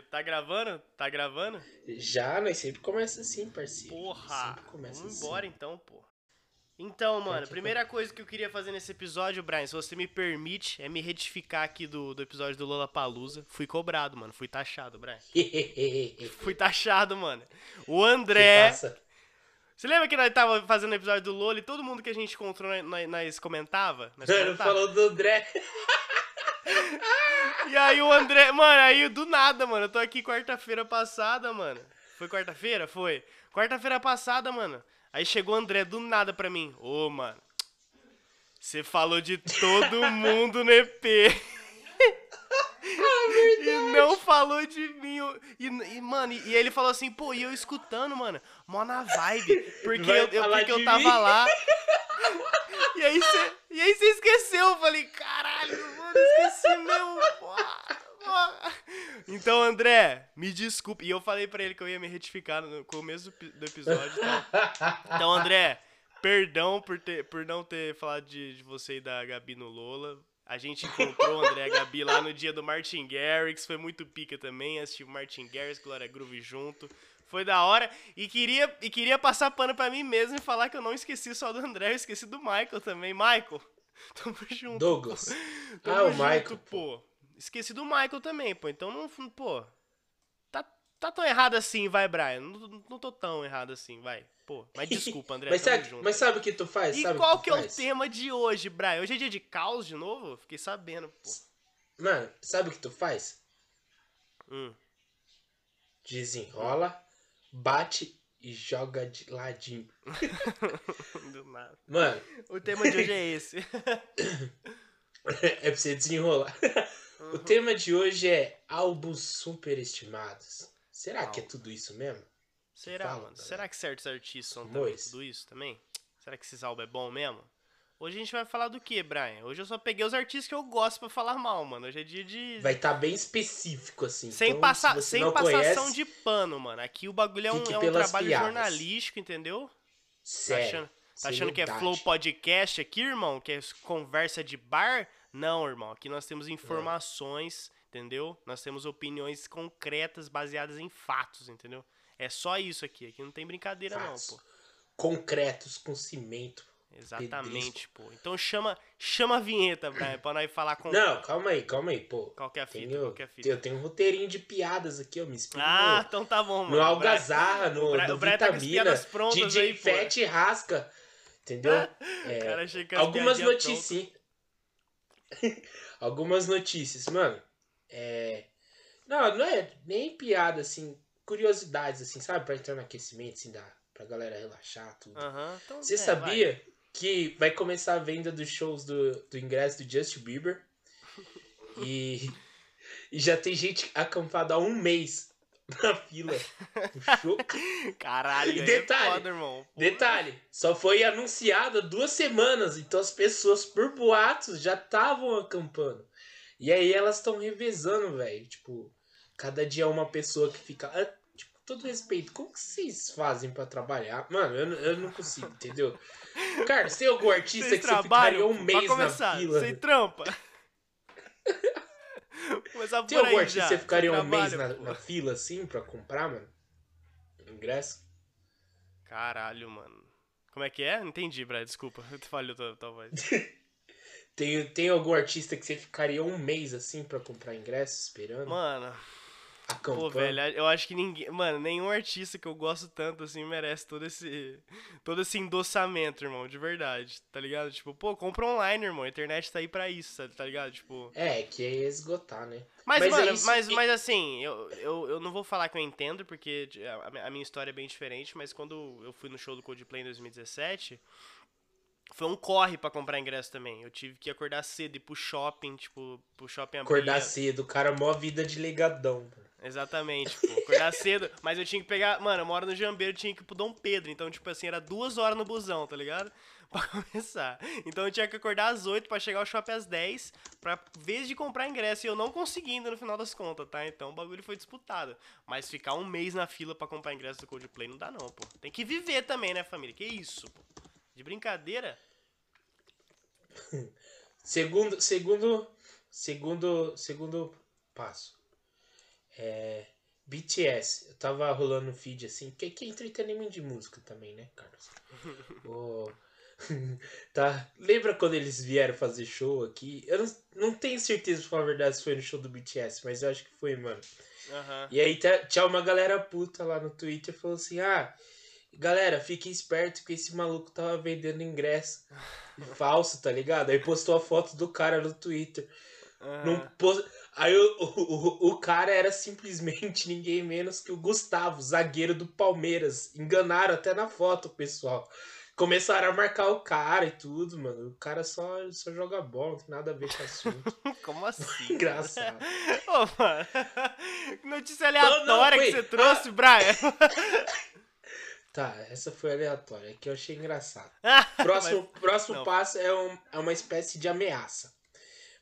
parceiro? Tá gravando? Tá gravando? Já, nós sempre começa assim, parceiro. Porra! Sempre começa Vamos assim. embora então, pô. Então, mano, primeira coisa que eu queria fazer nesse episódio, Brian, se você me permite, é me retificar aqui do, do episódio do Lola Palusa. Fui cobrado, mano. Fui taxado, Brian. Fui taxado, mano. O André. Você lembra que nós tava fazendo o episódio do Lola e todo mundo que a gente encontrou, nós, nós comentava? Nós Mano, comentava? falou do André. E aí o André, mano, aí do nada, mano, eu tô aqui quarta-feira passada, mano. Foi quarta-feira? Foi. Quarta-feira passada, mano. Aí chegou o André do nada pra mim. Ô, mano, você falou de todo mundo no EP. E não falou de mim. E, e, mano, e ele falou assim, pô, e eu escutando, mano, mó na vibe. Porque Vai eu, porque eu tava mim? lá. E aí você e aí você esqueceu. Eu falei, caralho, mano, esqueci porra. Então, André, me desculpe. E eu falei pra ele que eu ia me retificar no começo do epi- do episódio. Então, então André, perdão por, ter, por não ter falado de, de você e da Gabi no Lola. A gente encontrou o André e a Gabi lá no dia do Martin Garrix. Foi muito pica também. Assistimos Martin Garrix, Glória Groove junto. Foi da hora. E queria, e queria passar pano pra mim mesmo e falar que eu não esqueci só do André, eu esqueci do Michael também. Michael, tamo junto. Douglas. Tamo Ah, o junto, Michael, pô. Esqueci do Michael também, pô. Então não. Pô. Tá, tão errado assim, vai, Brian. Não, não tô tão errado assim, vai. Pô, mas desculpa, André. mas, sabe, mas sabe o que tu faz? E sabe qual tu que é o faz? tema de hoje, Brian? Hoje é dia de caos de novo? Fiquei sabendo, pô. Mano, sabe o que tu faz? Hum. Desenrola, bate e joga de ladinho. Do nada. Mano, O tema de hoje é esse. é pra você desenrolar. O tema de hoje é álbuns superestimados. Será que é tudo isso mesmo? Será, Fala, mano? Será que certos artistas são também tudo isso também? Será que esses álbuns é bom mesmo? Hoje a gente vai falar do que, Brian? Hoje eu só peguei os artistas que eu gosto pra falar mal, mano. Hoje é dia de. Vai estar bem específico, assim. Sem, Então, passar, se sem passação conhece, de pano, mano. Aqui o bagulho é um, é um trabalho piadas. jornalístico, entendeu? Tá Sério. achando, tá achando que é. Flow Podcast aqui, irmão? Que é conversa de bar? Não, irmão. Aqui nós temos informações, entendeu? Nós temos opiniões concretas baseadas em fatos, entendeu? É só isso aqui. Aqui não tem brincadeira, Fatos. não, pô. Concretos com cimento. Exatamente, pô. Então chama, chama a vinheta, Brian, pra nós falar com. Não, calma aí, calma aí, pô. Qual que é fita? Tenho, Qual que é fita? eu tenho um roteirinho de piadas aqui, ó. Me inspira Ah, no- então tá bom, mano. no Algazarra, no, o Brian- no o Brian tá Vitamina, piadas prontas DJ aí. Fete Rasca, entendeu? É, algumas notícias. algumas notícias, mano. É... Não, não é nem piada, assim, curiosidades, assim, sabe? Pra entrar no aquecimento, assim, dá pra galera relaxar, tudo. Então, Você é, sabia que vai começar a venda dos shows do, do ingresso do Justin Bieber? E, e já tem gente acampada há um mês na fila do show. vai. Caralho, E aí detalhe, é foda, irmão. Detalhe, só foi anunciado há duas semanas, então as pessoas, por boatos, já estavam acampando. E aí elas estão revezando, velho. Tipo, cada dia uma pessoa que fica. ah, Tipo, todo respeito, como que vocês fazem pra trabalhar? Mano, eu, não- eu não consigo, entendeu? Cara, você tem algum artista Vocês que você ficaria um mês começar, na fila? Você trampa. Começar Tem por algum aí artista já. que você ficaria um mês na, na fila assim pra comprar, mano? Ingresso? Caralho, mano. Como é que é? Entendi, Brad, desculpa. Eu falhou tua, tua voz. Tem, tem algum artista que você ficaria um mês assim pra comprar ingresso, esperando? Mano, acampando? pô, velho, eu acho que ninguém. Mano, nenhum artista que eu gosto tanto assim merece todo esse. Todo esse endossamento, irmão, de verdade. Tá ligado? Tipo, pô, compra online, irmão. A internet tá aí pra isso, tá ligado? Tipo. É, que é esgotar, né? Mas, Mas é mano, isso mas, que- mas assim, eu, eu, eu não vou falar que eu entendo, porque a, a minha história é bem diferente, mas quando eu fui no show do Coldplay em 2017, foi um corre pra comprar ingresso também. Eu tive que acordar cedo e ir pro shopping, tipo, pro shopping abrir. Acordar cedo, o cara mó vida de legadão. mano. Exatamente, pô, acordar cedo, mas eu tinha que pegar, mano, eu moro no Jambeiro, tinha que ir pro Dom Pedro, então, tipo assim, era duas horas no busão, tá ligado? Pra começar. Então eu tinha que acordar às 8 pra chegar ao shopping às 10, pra vez de comprar ingresso, e eu não consegui ainda no final das contas, tá? Então o bagulho foi disputado. Mas ficar um mês na fila pra comprar ingresso do Coldplay não dá não, pô. Tem que viver também, né, família? Que isso, pô. De brincadeira? Segundo, segundo, segundo, segundo passo. É, BTS. Eu tava rolando no feed assim, porque aqui é entretenimento de música também, né, Carlos? oh. tá? Lembra quando eles vieram fazer show aqui? Eu não, não tenho certeza, pra falar a verdade, se foi no show do BTS, mas eu acho que foi, mano. Aham. E aí tá, tinha uma galera puta lá no Twitter falou assim: ah, galera, fiquem esperto que esse maluco tava vendendo ingresso falso, tá ligado? Aí postou a foto do cara no Twitter. aham. Não pos- Aí o, o, o, cara era simplesmente ninguém menos que o Gustavo, zagueiro do Palmeiras. Enganaram até na foto, pessoal. Começaram a marcar o cara e tudo, mano. O cara só, só joga bola, não tem nada a ver com o assunto. Como assim? Engraçado. Ô, mano. Que notícia aleatória foi- que você trouxe, Brian. Tá, essa foi aleatória, que eu achei engraçado. Próximo, próximo não. passo é, um- é uma espécie de ameaça.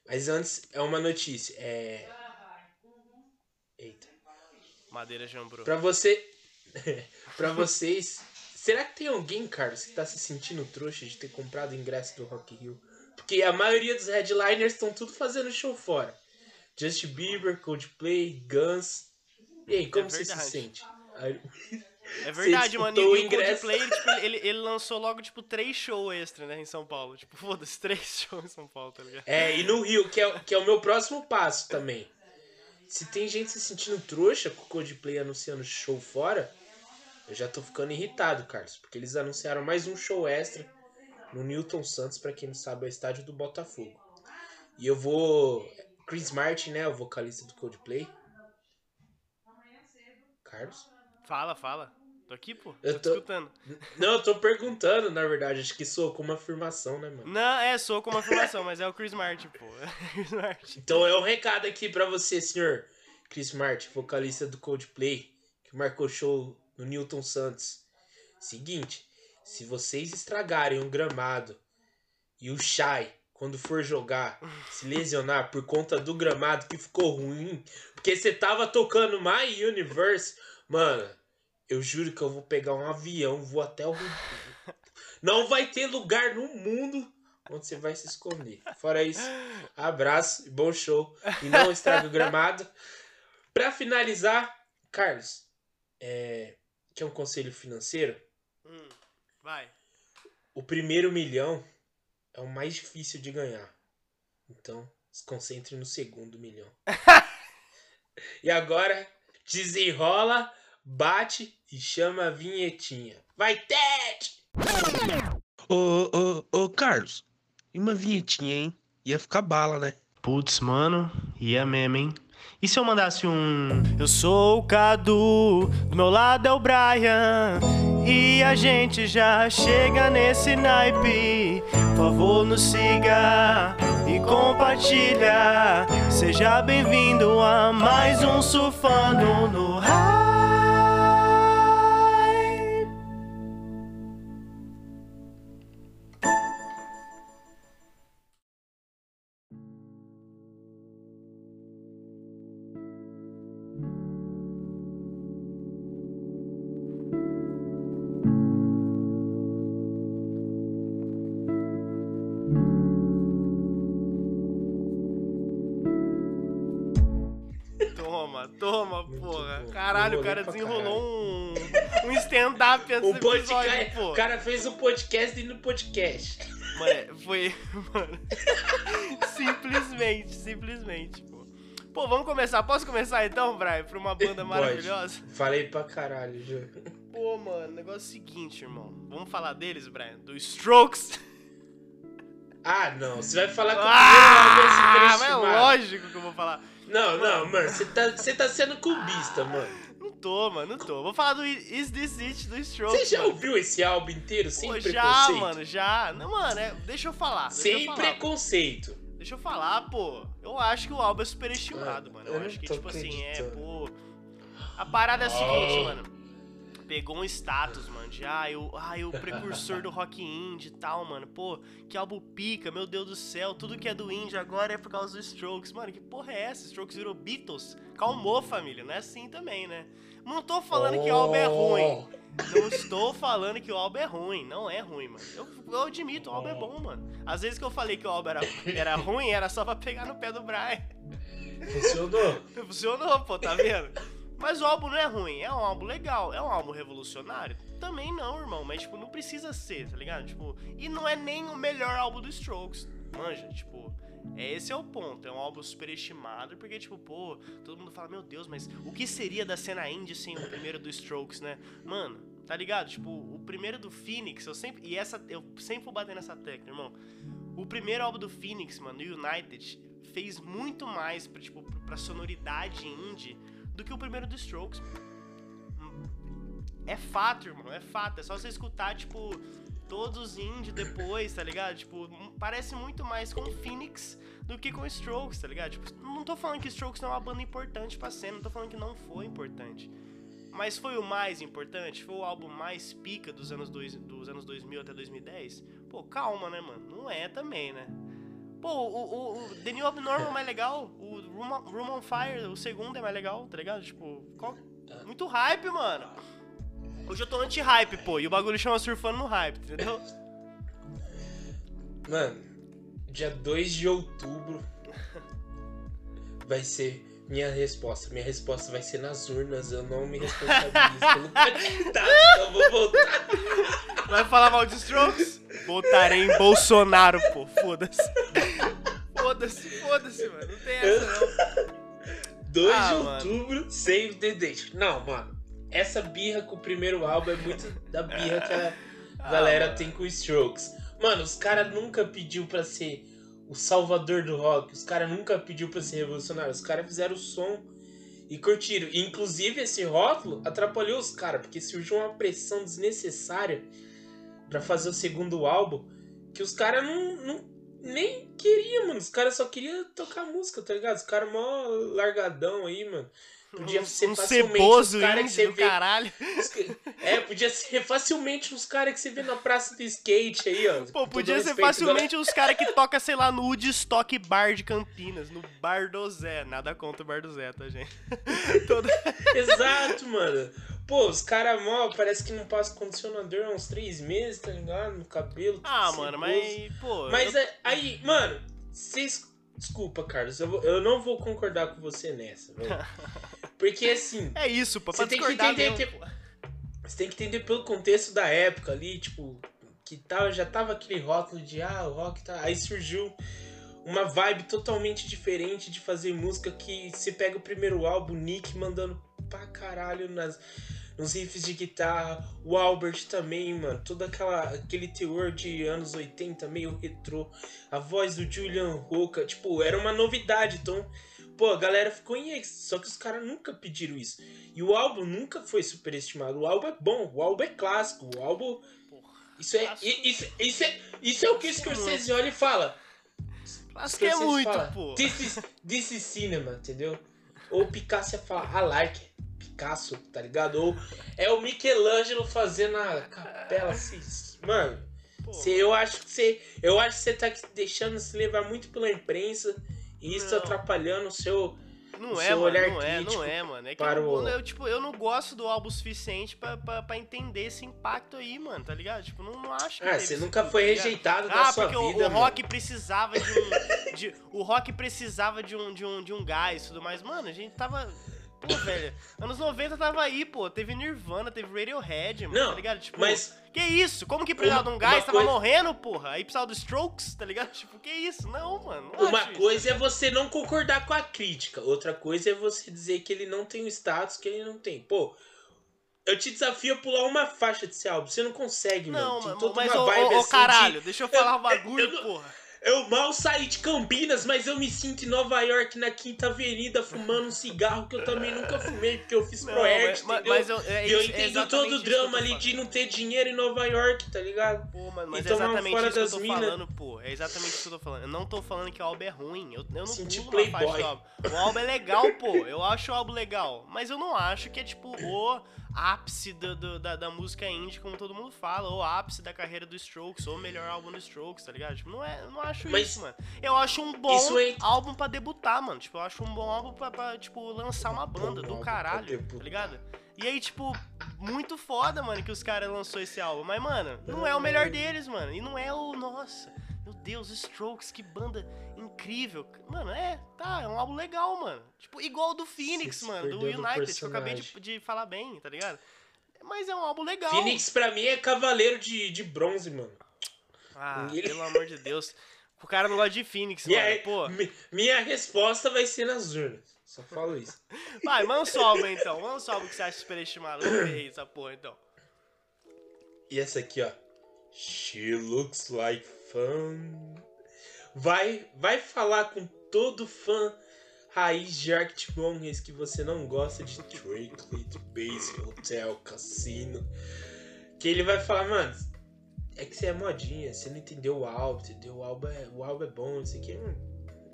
Mas antes é uma notícia. É. Eita. Madeira jambrou. Pra você. pra vocês. Será que tem alguém, Carlos, que tá se sentindo trouxa de ter comprado o ingresso do Rock Rio? Porque a maioria dos headliners estão tudo fazendo show fora. Justin Bieber, Coldplay, Guns. E aí, como você se É sente? É verdade, mano. E o o ingresso. Coldplay, ele, tipo, ele, ele lançou logo, tipo, três shows extra, né, em São Paulo. Tipo, foda-se, três shows em São Paulo, tá ligado? É, e no Rio, que é, que é o meu próximo passo também. Se tem gente se sentindo trouxa com o Coldplay anunciando show fora, eu já tô ficando irritado, Carlos. Porque eles anunciaram mais um show extra no Newton Santos, pra quem não sabe, é o estádio do Botafogo. E eu vou. Chris Martin, né? O vocalista do Coldplay. Carlos? Fala, fala. Tô aqui, pô. Tô, Eu te tô- escutando. Não, eu tô perguntando, na verdade. Acho que soou como uma afirmação, né, mano? Não, é, sou com uma afirmação, mas é o Chris Martin, pô. É o Chris Martin. Então é um recado aqui pra você, senhor Chris Martin, vocalista do Coldplay, que marcou show no Newton Santos. Seguinte, se vocês estragarem um gramado e o Shai, quando for jogar, se lesionar por conta do gramado que ficou ruim, porque você tava tocando My Universe, mano, eu juro que eu vou pegar um avião, vou até o Rio. Não vai ter lugar no mundo onde você vai se esconder. Fora isso, abraço e bom show. E não estrague o gramado. Pra finalizar, Carlos, é, que é um conselho financeiro, Hum, vai. o primeiro milhão é o mais difícil de ganhar. Então, se concentre no segundo milhão. e agora, desenrola, bate e chama a vinhetinha. Vai, Ted! Ô, ô, ô, Carlos, e uma vinhetinha, hein? Ia ficar bala, né? Putz, mano, ia mesmo, hein? E se eu mandasse um. Eu sou o Cadu, do meu lado é o Brian. E a gente já chega nesse naipe. Por favor, nos siga e compartilha. Seja bem-vindo a mais um Surfando no Hype. O, podcast, pô. o cara fez um podcast dentro do podcast. Mano, foi. Mano. simplesmente, simplesmente, pô. Pô, vamos começar. Posso começar então, Brian? Pra uma banda Pode. maravilhosa? Falei pra caralho, já. Pô, mano, negócio é o seguinte, irmão. Vamos falar deles, Brian? Do Strokes? Ah, não. Você vai falar com o Ah, primeiro mas é lógico que eu vou falar. Não, não, mano. Você tá, você tá sendo cubista, mano. Não tô, mano, não tô. Vou falar do Is This It do Strokes. Você já mano. ouviu esse álbum inteiro sem Pô, preconceito? já, mano, já. Não, mano, é- deixa eu falar. Deixa Sem eu falar. preconceito. Deixa eu falar, pô. Eu acho que o álbum é superestimado, Mano, mano. Eu, eu acho que, tipo assim, é, pô. A parada é a seguinte, Oh. mano. Pegou um status, mano, de ah, eu, ah, eu precursor do rock indie e tal, mano. Pô, que álbum pica, meu Deus do céu. Tudo que é do indie agora é por causa dos Strokes. Mano, que porra é essa? Strokes virou Beatles? Calmou, família. Não é assim também, né? Não tô falando que o álbum é ruim. Não estou falando que o álbum é ruim. Não é ruim, mano. Eu, eu admito, o álbum é bom, mano. Às vezes que eu falei que o álbum era, era ruim, era só pra pegar no pé do Brian. Funcionou. Funcionou, pô, tá vendo? Mas o álbum não é ruim, é um álbum legal, é um álbum revolucionário? Também não, irmão, mas tipo, não precisa ser, tá ligado? Tipo, e não é nem o melhor álbum do Strokes, manja, tipo, é, esse é o ponto, é um álbum superestimado, porque tipo, pô, todo mundo fala, meu Deus, mas o que seria da cena indie sem o primeiro do Strokes, né? Mano, tá ligado? Tipo, o primeiro do Phoenix, eu sempre, e essa, eu sempre vou bater nessa tecla, irmão. O primeiro álbum do Phoenix, mano, United, fez muito mais pra, tipo, pra sonoridade indie do que o primeiro do Strokes. É fato, irmão, é fato. É só você escutar, tipo, todos os indie depois, tá ligado? Tipo, parece muito mais com o Phoenix do que com o Strokes, tá ligado? Tipo, não tô falando que Strokes não é uma banda importante pra cena, não tô falando que não foi importante. Mas foi o mais importante? Foi o álbum mais pica dos anos, dois, dos anos 2000 até 2010? Pô, calma, né, mano? Não é também, né? Pô, o, o, o The New Abnormal é mais legal. O Room, Room on Fire, o segundo é mais legal, tá ligado? Tipo, qual... muito hype, mano. Hoje eu tô anti-hype, pô, e o bagulho chama surfando no hype, entendeu? Mano, dia 2 de outubro vai ser minha resposta. Minha resposta vai ser nas urnas. Eu não me responsabilizo pelo candidato, então vou voltar. Vai falar mal de Strokes? Votarei em Bolsonaro, pô. Foda-se. Foda-se, foda-se, mano. Não tem essa, não. 2 Ah, de mano. outubro, Save the Date. Não, mano. Essa birra com o primeiro álbum é muito da birra que a Ah, galera mano. tem com os Strokes. Mano, os caras nunca pediu pra ser o salvador do rock. Os caras nunca pediu pra ser revolucionário. Os caras fizeram o som e curtiram. E, inclusive, esse rótulo atrapalhou os caras, porque surgiu uma pressão desnecessária pra fazer o segundo álbum que os caras não, não nem queriam, mano. Os caras só queriam tocar música, tá ligado? Os caras mó largadão aí, mano. Podia um, ser um facilmente os caras que você vê. caralho. É, podia ser facilmente os caras que você vê na praça do skate aí, ó. Pô, podia ser facilmente os caras que toca, sei lá, no Woodstock Bar de Campinas, no Bar do Zé. Nada contra o Bar do Zé, tá, gente? Todo... Exato, mano. Pô, os caras mó, parece que não passa condicionador há uns três meses, tá ligado? No cabelo. Ah, mano, mas, pô... Mas eu- é- aí, mano, vocês. Desculpa, Carlos, eu, vou- eu não vou concordar com você nessa, velho. Porque assim, É isso, pô, Você tem que entender mesmo, que- você tem que entender pelo contexto da época ali, tipo, que tava, já tava aquele rótulo de ah, o rock tá. Aí surgiu uma vibe totalmente diferente de fazer música que você pega o primeiro álbum, Nick mandando pra caralho nas, nos riffs de guitarra, o Albert também, mano, todo aquela, aquele teor de anos 80, meio retrô, a voz do Julian Roca, tipo, era uma novidade, então, pô, a galera ficou em êxtase, só que os caras nunca pediram isso. E o álbum nunca foi superestimado, o álbum é bom, o álbum é clássico, o álbum... Isso é, isso, isso é, isso é o que o Clássico Scorsese olha e fala. Acho que é muito, fala, pô. This is, this is cinema, entendeu? Ou Picasso ia falar, I like Picasso, tá ligado? Ou é o Michelangelo fazendo a capela assim. Mano, cê, eu acho que você. Eu acho que você tá deixando se levar muito pela imprensa e isso Não. atrapalhando o seu. Não é, mano, olhar não é, não é, mano. É que para eu, o- eu, tipo, eu não gosto do álbum o suficiente pra, pra, pra entender esse impacto aí, mano, tá ligado? Tipo, não, não acho que Ah, você nunca foi tá rejeitado da Ah, sua porque o- vida, o, rock precisava de um. de- o rock precisava de um, de, um, de um gás e tudo mais. Mano, a gente tava. Pô, velho, anos 90 tava aí, pô. Teve Nirvana, teve Radiohead, mano, Não, tá ligado? Tipo, Mas que isso? Como que precisava de um gás? Tava coisa- morrendo, porra. Aí precisava do Strokes, tá ligado? Tipo, que isso? Não, mano. não Uma isso. coisa é você não concordar com a crítica, outra coisa é você dizer que ele não tem o status que ele não tem. Pô, eu te desafio a pular uma faixa desse álbum, você não consegue, Não, mano. Tem toda mas uma vibe ô, ô, assim caralho, de- deixa eu falar um eu bagulho, não- porra. Eu mal saí de Campinas, mas eu me sinto em Nova York, na Quinta Avenida, fumando um cigarro que eu também nunca fumei, porque eu fiz Não, Proerd, mas, entendeu? mas eu, é E eu é entendo exatamente todo o drama ali de não ter dinheiro em Nova York, tá ligado? Pô, mano, mas E é tomar exatamente fora isso que eu das tô mina. falando, pô. É exatamente isso que eu tô falando. Eu não tô falando que o álbum é ruim. Eu, eu não Senti pulo do álbum. O álbum é legal, pô. Eu acho o álbum legal. Mas eu não acho que é, tipo, o ápice do- do- da, da música indie, como todo mundo fala. O ápice da carreira do Strokes. Ou melhor álbum do Strokes, tá ligado? Tipo, não é, eu não acho Mas isso, mano. Eu acho um bom é- álbum pra debutar, mano. Tipo, eu acho um bom álbum pra, pra, tipo, lançar uma banda do caralho, tá ligado? E aí, tipo, muito foda, mano, que os caras lançou esse álbum. Mas, mano, não é o melhor deles, mano. E não é o. Nossa. Meu Deus, Strokes, que banda incrível. Mano, é, tá, é um álbum legal, mano. Tipo, igual o do Phoenix, se mano, do United, que eu acabei de, de falar bem, tá ligado? Mas é um álbum legal. Phoenix pra mim é cavaleiro de, de bronze, mano. Ah, Ele- pelo amor de Deus. O cara não gosta de Phoenix, E mano. Pô, mi- minha resposta vai ser nas urnas. Só falo isso. vai, manda um álbum então. Manda um álbum que você acha superestimado. Ver aí essa porra então. E essa aqui, ó. She looks like fun. Vai, vai falar com todo fã raiz de Arctic que você não gosta de Strictly to Base Hotel Cassino. Que ele vai falar, mano, é que você é modinha, você não entendeu o álbum, entendeu? O álbum é, o álbum é bom, isso aqui.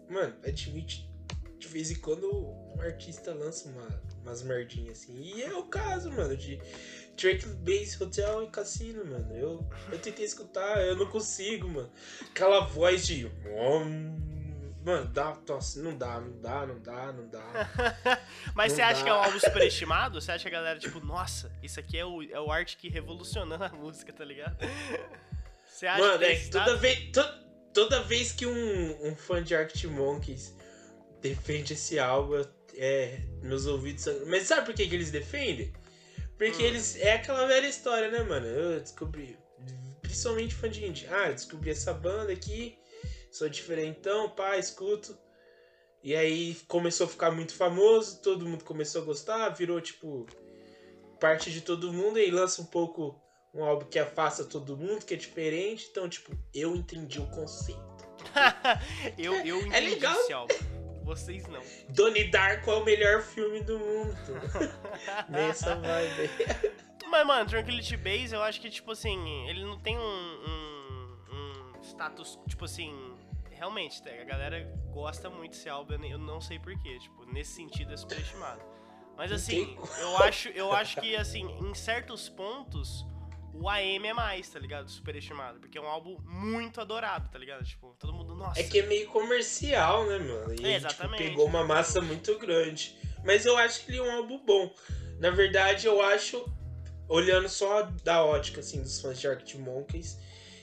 Mano, admite, de vez em quando um artista lança uma, umas merdinhas assim. E é o caso, mano, de Drake Base Hotel e Cassino, mano. Eu, eu tentei escutar, eu não consigo, mano. Aquela voz de. Mano, dá, nossa, não dá, não dá, não dá, não dá. Mas Não você acha dá. que é um álbum superestimado? Você acha que a galera, tipo, nossa, isso aqui é o, é o arte que revolucionando a música, tá ligado? Você acha Mano, que é toda vez, to- toda vez que um, um fã de Arctic Monkeys defende esse álbum, é, meus ouvidos. Mas sabe por que, que eles defendem? Porque Hum. eles... É aquela velha história, né, mano? Eu descobri... Principalmente fã de indie. Ah, descobri essa banda aqui, sou diferentão, pá, escuto. E aí começou a ficar muito famoso, todo mundo começou a gostar, virou, tipo, parte de todo mundo, e lança um pouco um álbum que afasta todo mundo, que é diferente. Então, tipo, eu entendi o conceito. eu, eu entendi legal. esse álbum. Vocês não. Donnie Darko é o melhor filme do mundo. Nessa vibe. Mas, mano, Tranquility Base, eu acho que, tipo assim, ele não tem um, um, um status, tipo assim, realmente, tá? a galera gosta muito desse álbum, eu não sei porquê, tipo, nesse sentido é superestimado. Mas assim, eu acho, eu acho que, assim, em certos pontos, o AM é mais, tá ligado? Superestimado, porque é um álbum muito adorado, tá ligado? Tipo, todo mundo, nossa. É que é meio comercial, né, mano? E É, ele, tipo, exatamente. pegou uma massa muito grande. Mas eu acho que ele é um álbum bom. Na verdade, eu acho, olhando só da ótica, assim, dos fãs de Arctic Monkeys,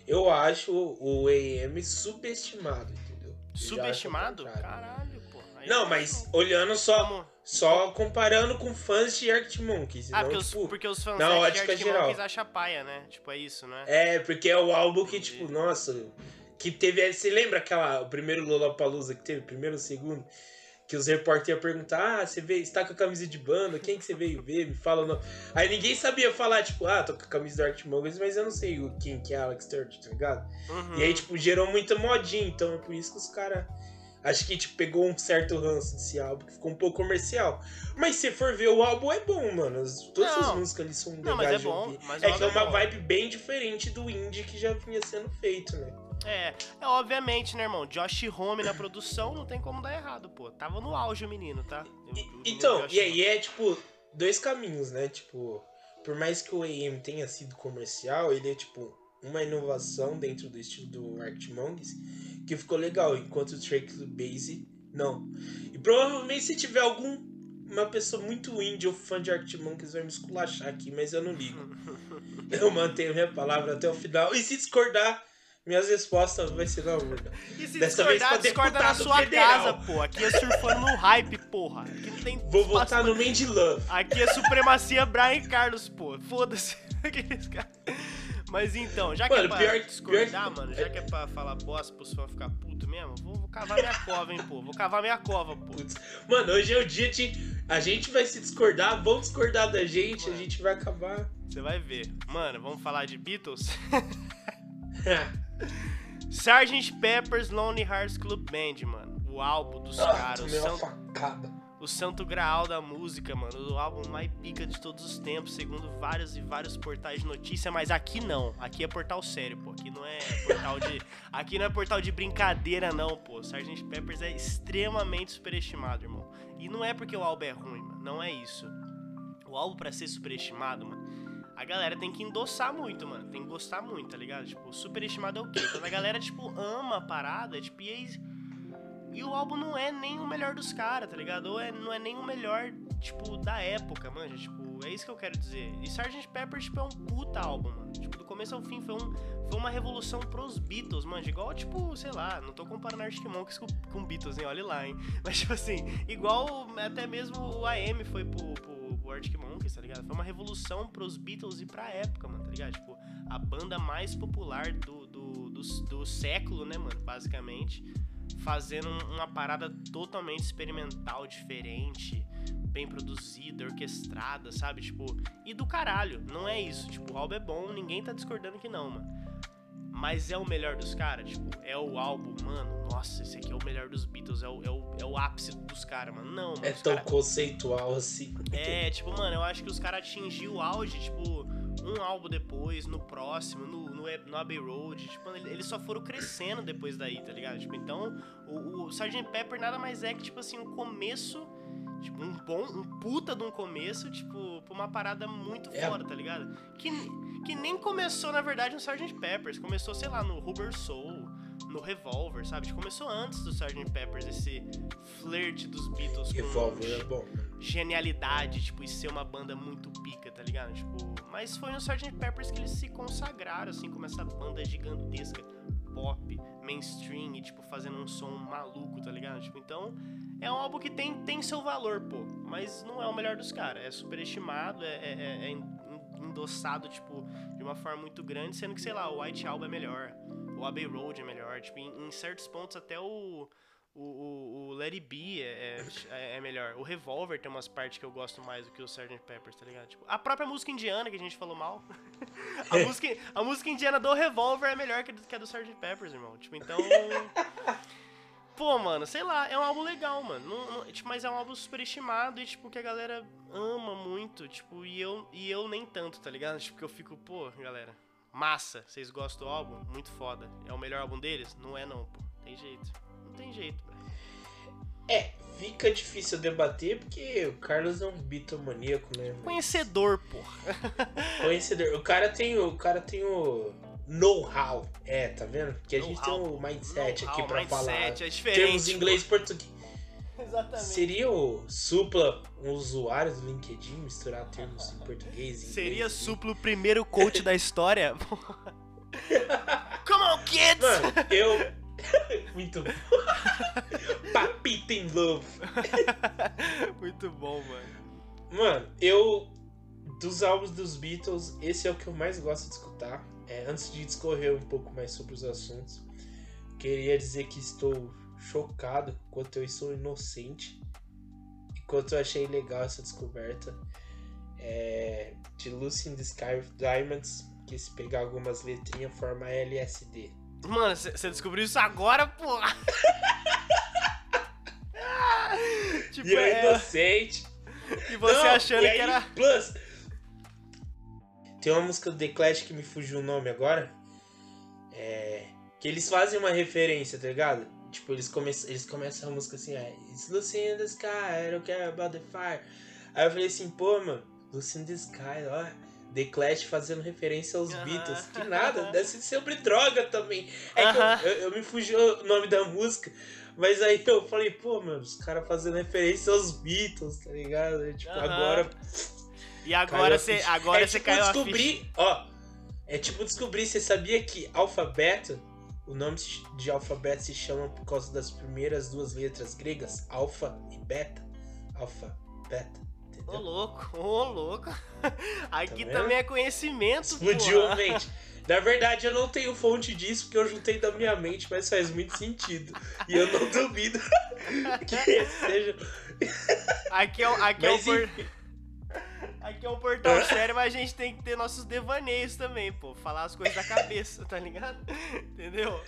eu acho o AM subestimado, entendeu? Eu Subestimado? Caralho, pô. Aí Não, eu mas olhando só, Como- só comparando com fãs de Arctic Monkeys. Ah, não, porque os, tipo, porque os fãs na de ótica Arctic geral. Monkeys acham paia, né? Tipo, é isso, né? É, porque é o álbum que, Entendi. tipo, nossa, que teve. Você lembra aquela. O primeiro Lollapalooza que teve, o primeiro e segundo? Que os repórteres iam perguntar: Ah, você veio, você tá com a camisa de banda, quem que você veio ver? Me fala o nome. Aí ninguém sabia falar, tipo, ah, tô com a camisa do Arctic Monkeys, mas eu não sei quem que é Alex Turner, tá ligado? Uhum. E aí, tipo, gerou muita modinha, então é por isso que os caras. Acho que, tipo, pegou um certo ranço desse álbum, que ficou um pouco comercial. Mas se for ver, o álbum é bom, mano. As- todas as Não. músicas ali são legais mas é de bom, ouvir. mas é que é uma bom. vibe bem diferente do indie que já vinha sendo feito, né? É, é obviamente, né, irmão? Josh Home na produção não tem como dar errado, pô. Tava no auge o menino, tá? E- o então, e aí é, tipo, dois caminhos, né? Tipo, por mais que o AM tenha sido comercial, ele é, tipo, uma inovação dentro do estilo do Arctic Monkeys que ficou legal, enquanto o do Base, não. E provavelmente se tiver algum uma pessoa muito indie ou fã de Arctic Monkeys vai me esculachar aqui, mas eu não ligo. Eu mantenho minha palavra até o final. E se discordar, minhas respostas vai ser na urna. E se Dessa vez discordar, pra discorda na sua federal. casa, pô. Aqui é surfando no hype, porra. Aqui não tem Vou votar no Mandy Love. Aqui é supremacia Brian Carlos, pô. Foda-se. Aqueles caras. Mas então, já que Mano, é pra pior discordar, pior mano, já que é pra falar bosta pros fãs ficar puto mesmo, vou, vou cavar minha cova, hein, pô. Vou cavar minha cova, pô. Putz. Mano, hoje é o dia de. A gente vai se discordar, vão discordar da gente, a Mano. gente vai acabar. Você vai ver. Mano, vamos falar de Beatles? Sgt. Pepper's Lonely Hearts Club Band, mano. O álbum dos Ah, caras, o tomei uma santo, facada. O santo graal da música, mano. O álbum mais pica de todos os tempos, segundo vários e vários portais de notícia, mas aqui não. Aqui é portal sério, pô. Aqui não é portal de. aqui não é portal de brincadeira, não, pô. Sgt. Peppers é extremamente superestimado, irmão. E não é porque o álbum é ruim, mano. Não é isso. O álbum, pra ser superestimado, mano, a galera tem que endossar muito, mano. Tem que gostar muito, tá ligado? Tipo, superestimado é o quê? Quando a galera, tipo, ama a parada, tipo, e aí. E o álbum não é nem o melhor dos caras, tá ligado? Ou é, não é nem o melhor tipo, da época, mano. Tipo, é isso que eu quero dizer. E Sgt. Pepper, tipo, é um puta álbum, mano. Tipo, do começo ao fim foi, um, foi uma revolução pros Beatles, mano. Igual, tipo, sei lá, não tô comparando Arctic Monkeys com, com Beatles, hein? Olha lá, hein? Mas, tipo assim, igual até mesmo o AM foi pro, pro Arctic Monkeys, tá ligado? Foi uma revolução pros Beatles e pra época, mano, tá ligado? Tipo, a banda mais popular do, do, do, do século, né, mano? Basicamente fazendo uma parada totalmente experimental, diferente, bem produzida, orquestrada, sabe? Tipo, e do caralho, não é isso. Tipo, o álbum é bom, ninguém tá discordando que não, mano. Mas é o melhor dos caras, tipo, é o álbum, mano, nossa, esse aqui é o melhor dos Beatles, é o, é o, é o ápice dos caras, mano. Não, mano. É tão cara... conceitual assim. É, tipo, mano, eu acho que os caras atingiu o auge, tipo, um álbum depois, no próximo, no, no, no Abbey Road, tipo, eles só foram crescendo depois daí, tá ligado? Tipo, então, o, o Sgt. Pepper nada mais é que, tipo assim, um começo Tipo, um bom, um puta de um começo, tipo, pra uma parada muito é. foda, tá ligado? Que, que nem começou, na verdade, no Sgt. Peppers. Começou, sei lá, no Rubber Soul, no Revolver, sabe? Tipo, começou antes do Sgt. Peppers, esse flirt dos Beatles Revolver é bom. genialidade, tipo, e ser uma banda muito pica, tá ligado? Tipo, mas foi no Sgt. Peppers que eles se consagraram, assim, como essa banda gigantesca, pop, mainstream, e, tipo, fazendo um som maluco, tá ligado? Tipo, então é um álbum que tem, tem seu valor, pô, mas não é o melhor dos caras. É superestimado, é, é, é, é endossado, tipo, de uma forma muito grande, sendo que, sei lá, o White Album é melhor, o Abbey Road é melhor, tipo, em, em certos pontos até o, o, o, o Let It Be é, é, é, melhor. O Revolver tem umas partes que eu gosto mais do que o Sgt. Peppers, tá ligado? Tipo, a própria música indiana, que a gente falou mal. a, música, a música indiana do Revolver é melhor que, que a do Sgt. Peppers, irmão. Tipo, então... Pô, mano, sei lá, é um álbum legal, mano. Não, não, tipo, mas é um álbum superestimado e, tipo, que a galera ama muito, tipo, e eu, e eu nem tanto, tá ligado? Tipo, que eu fico, pô, galera, massa, vocês gostam do álbum? Muito foda. É o melhor álbum deles? Não é não, pô. Tem jeito. Não tem jeito, velho. É, fica difícil debater porque o Carlos é um bitomaníaco, né? Conhecedor, porra. Conhecedor. O cara tem o cara tem o know-how. É, tá vendo? Porque a gente tem um mindset aqui pra falar. É termos inglês e português. Exatamente. Seria o Supla um usuário do LinkedIn misturar termos em português? Em Seria inglês, Supla o primeiro coach da história? Come on, kids! Mano, eu. Muito bom. Papita in love. Muito bom, mano. Mano, eu. Dos álbuns dos Beatles, esse é o que eu mais gosto de escutar. É, antes de discorrer um pouco mais sobre os assuntos, queria dizer que estou chocado quanto eu sou inocente e quanto eu achei legal essa descoberta é, de Lucy in the Sky with Diamonds, que se pegar algumas letrinhas forma LSD. Mano, você descobriu isso agora, porra! tipo, e eu é... inocente. E você Não, achando e que era. Plus, tem uma música do The Clash que me fugiu o nome agora. É. Que eles fazem uma referência, tá ligado? Tipo, eles, come eles começam a música assim, é. It's Lucy in the sky, I don't care about the fire. Aí eu falei assim, pô, mano, Lucy in the sky, ó. The Clash fazendo referência aos uh -huh. Beatles. Que nada, deve ser sobre droga também. É uh -huh. que eu, eu, eu, me fugiu o nome da música. Mas aí eu falei, pô, mano, os caras fazendo referência aos Beatles, tá ligado? Tipo, uh -huh. agora e agora você agora é tipo caiu descobrir, ó, é tipo descobrir, você sabia que alfabeto, o nome de alfabeto se chama por causa das primeiras duas letras gregas, alfa e beta. Alfa, beta. Ô louco, ô louco. Aqui tá também é conhecimento, Explodiu a mente. Na verdade, eu não tenho fonte disso porque eu juntei da minha mente, mas faz muito sentido. E eu não duvido que seja. Aqui é, aqui mas, é o. Por... Aqui é um portal sério, mas a gente tem que ter nossos devaneios também, pô. Falar as coisas da cabeça, tá ligado? Entendeu?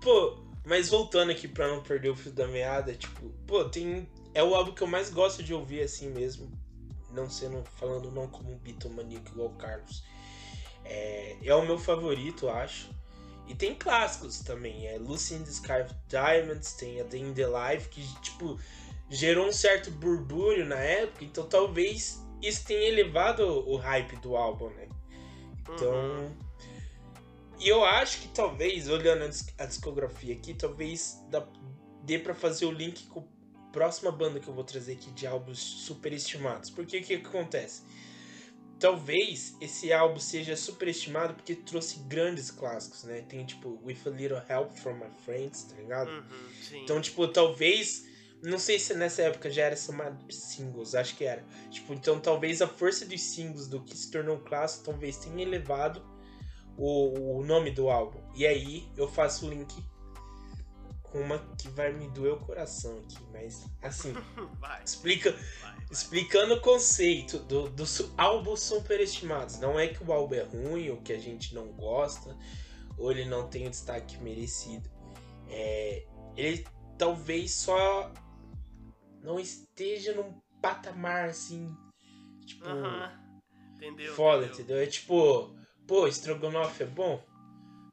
Pô, mas voltando aqui pra não perder o fio da meada, tipo, pô, tem. É o álbum que eu mais gosto de ouvir assim mesmo. Não sendo. Falando não como um bitomaníaco igual o Carlos. É, é o meu favorito, acho. E tem clássicos também. É Lucy in the Sky of Diamonds, tem a Day in the Life, que, tipo, gerou um certo burbúrio na época. Então talvez isso tem elevado o hype do álbum, né? Então. Uhum. E eu acho que talvez, olhando a discografia aqui, talvez dê pra fazer o link com próxima banda que eu vou trazer aqui de álbuns superestimados. Porque o que, que acontece? Talvez esse álbum seja superestimado porque trouxe grandes clássicos, né? Tem tipo With a Little Help from My Friends, tá ligado? Uhum. Então, tipo, talvez. Não sei se nessa época já era chamado singles, acho que era. Tipo, então talvez a força dos singles do que se tornou um clássico talvez tenha elevado o, o nome do álbum. E aí eu faço o link com uma que vai me doer o coração aqui, mas assim, vai, explica, vai, vai. explicando o conceito do, dos álbuns superestimados. Não é que o álbum é ruim ou que a gente não gosta ou ele não tem o destaque merecido. É, ele talvez só não esteja num patamar assim, tipo, Aham. Entendeu? foda, entendeu? entendeu? É tipo, pô, estrogonofe é bom,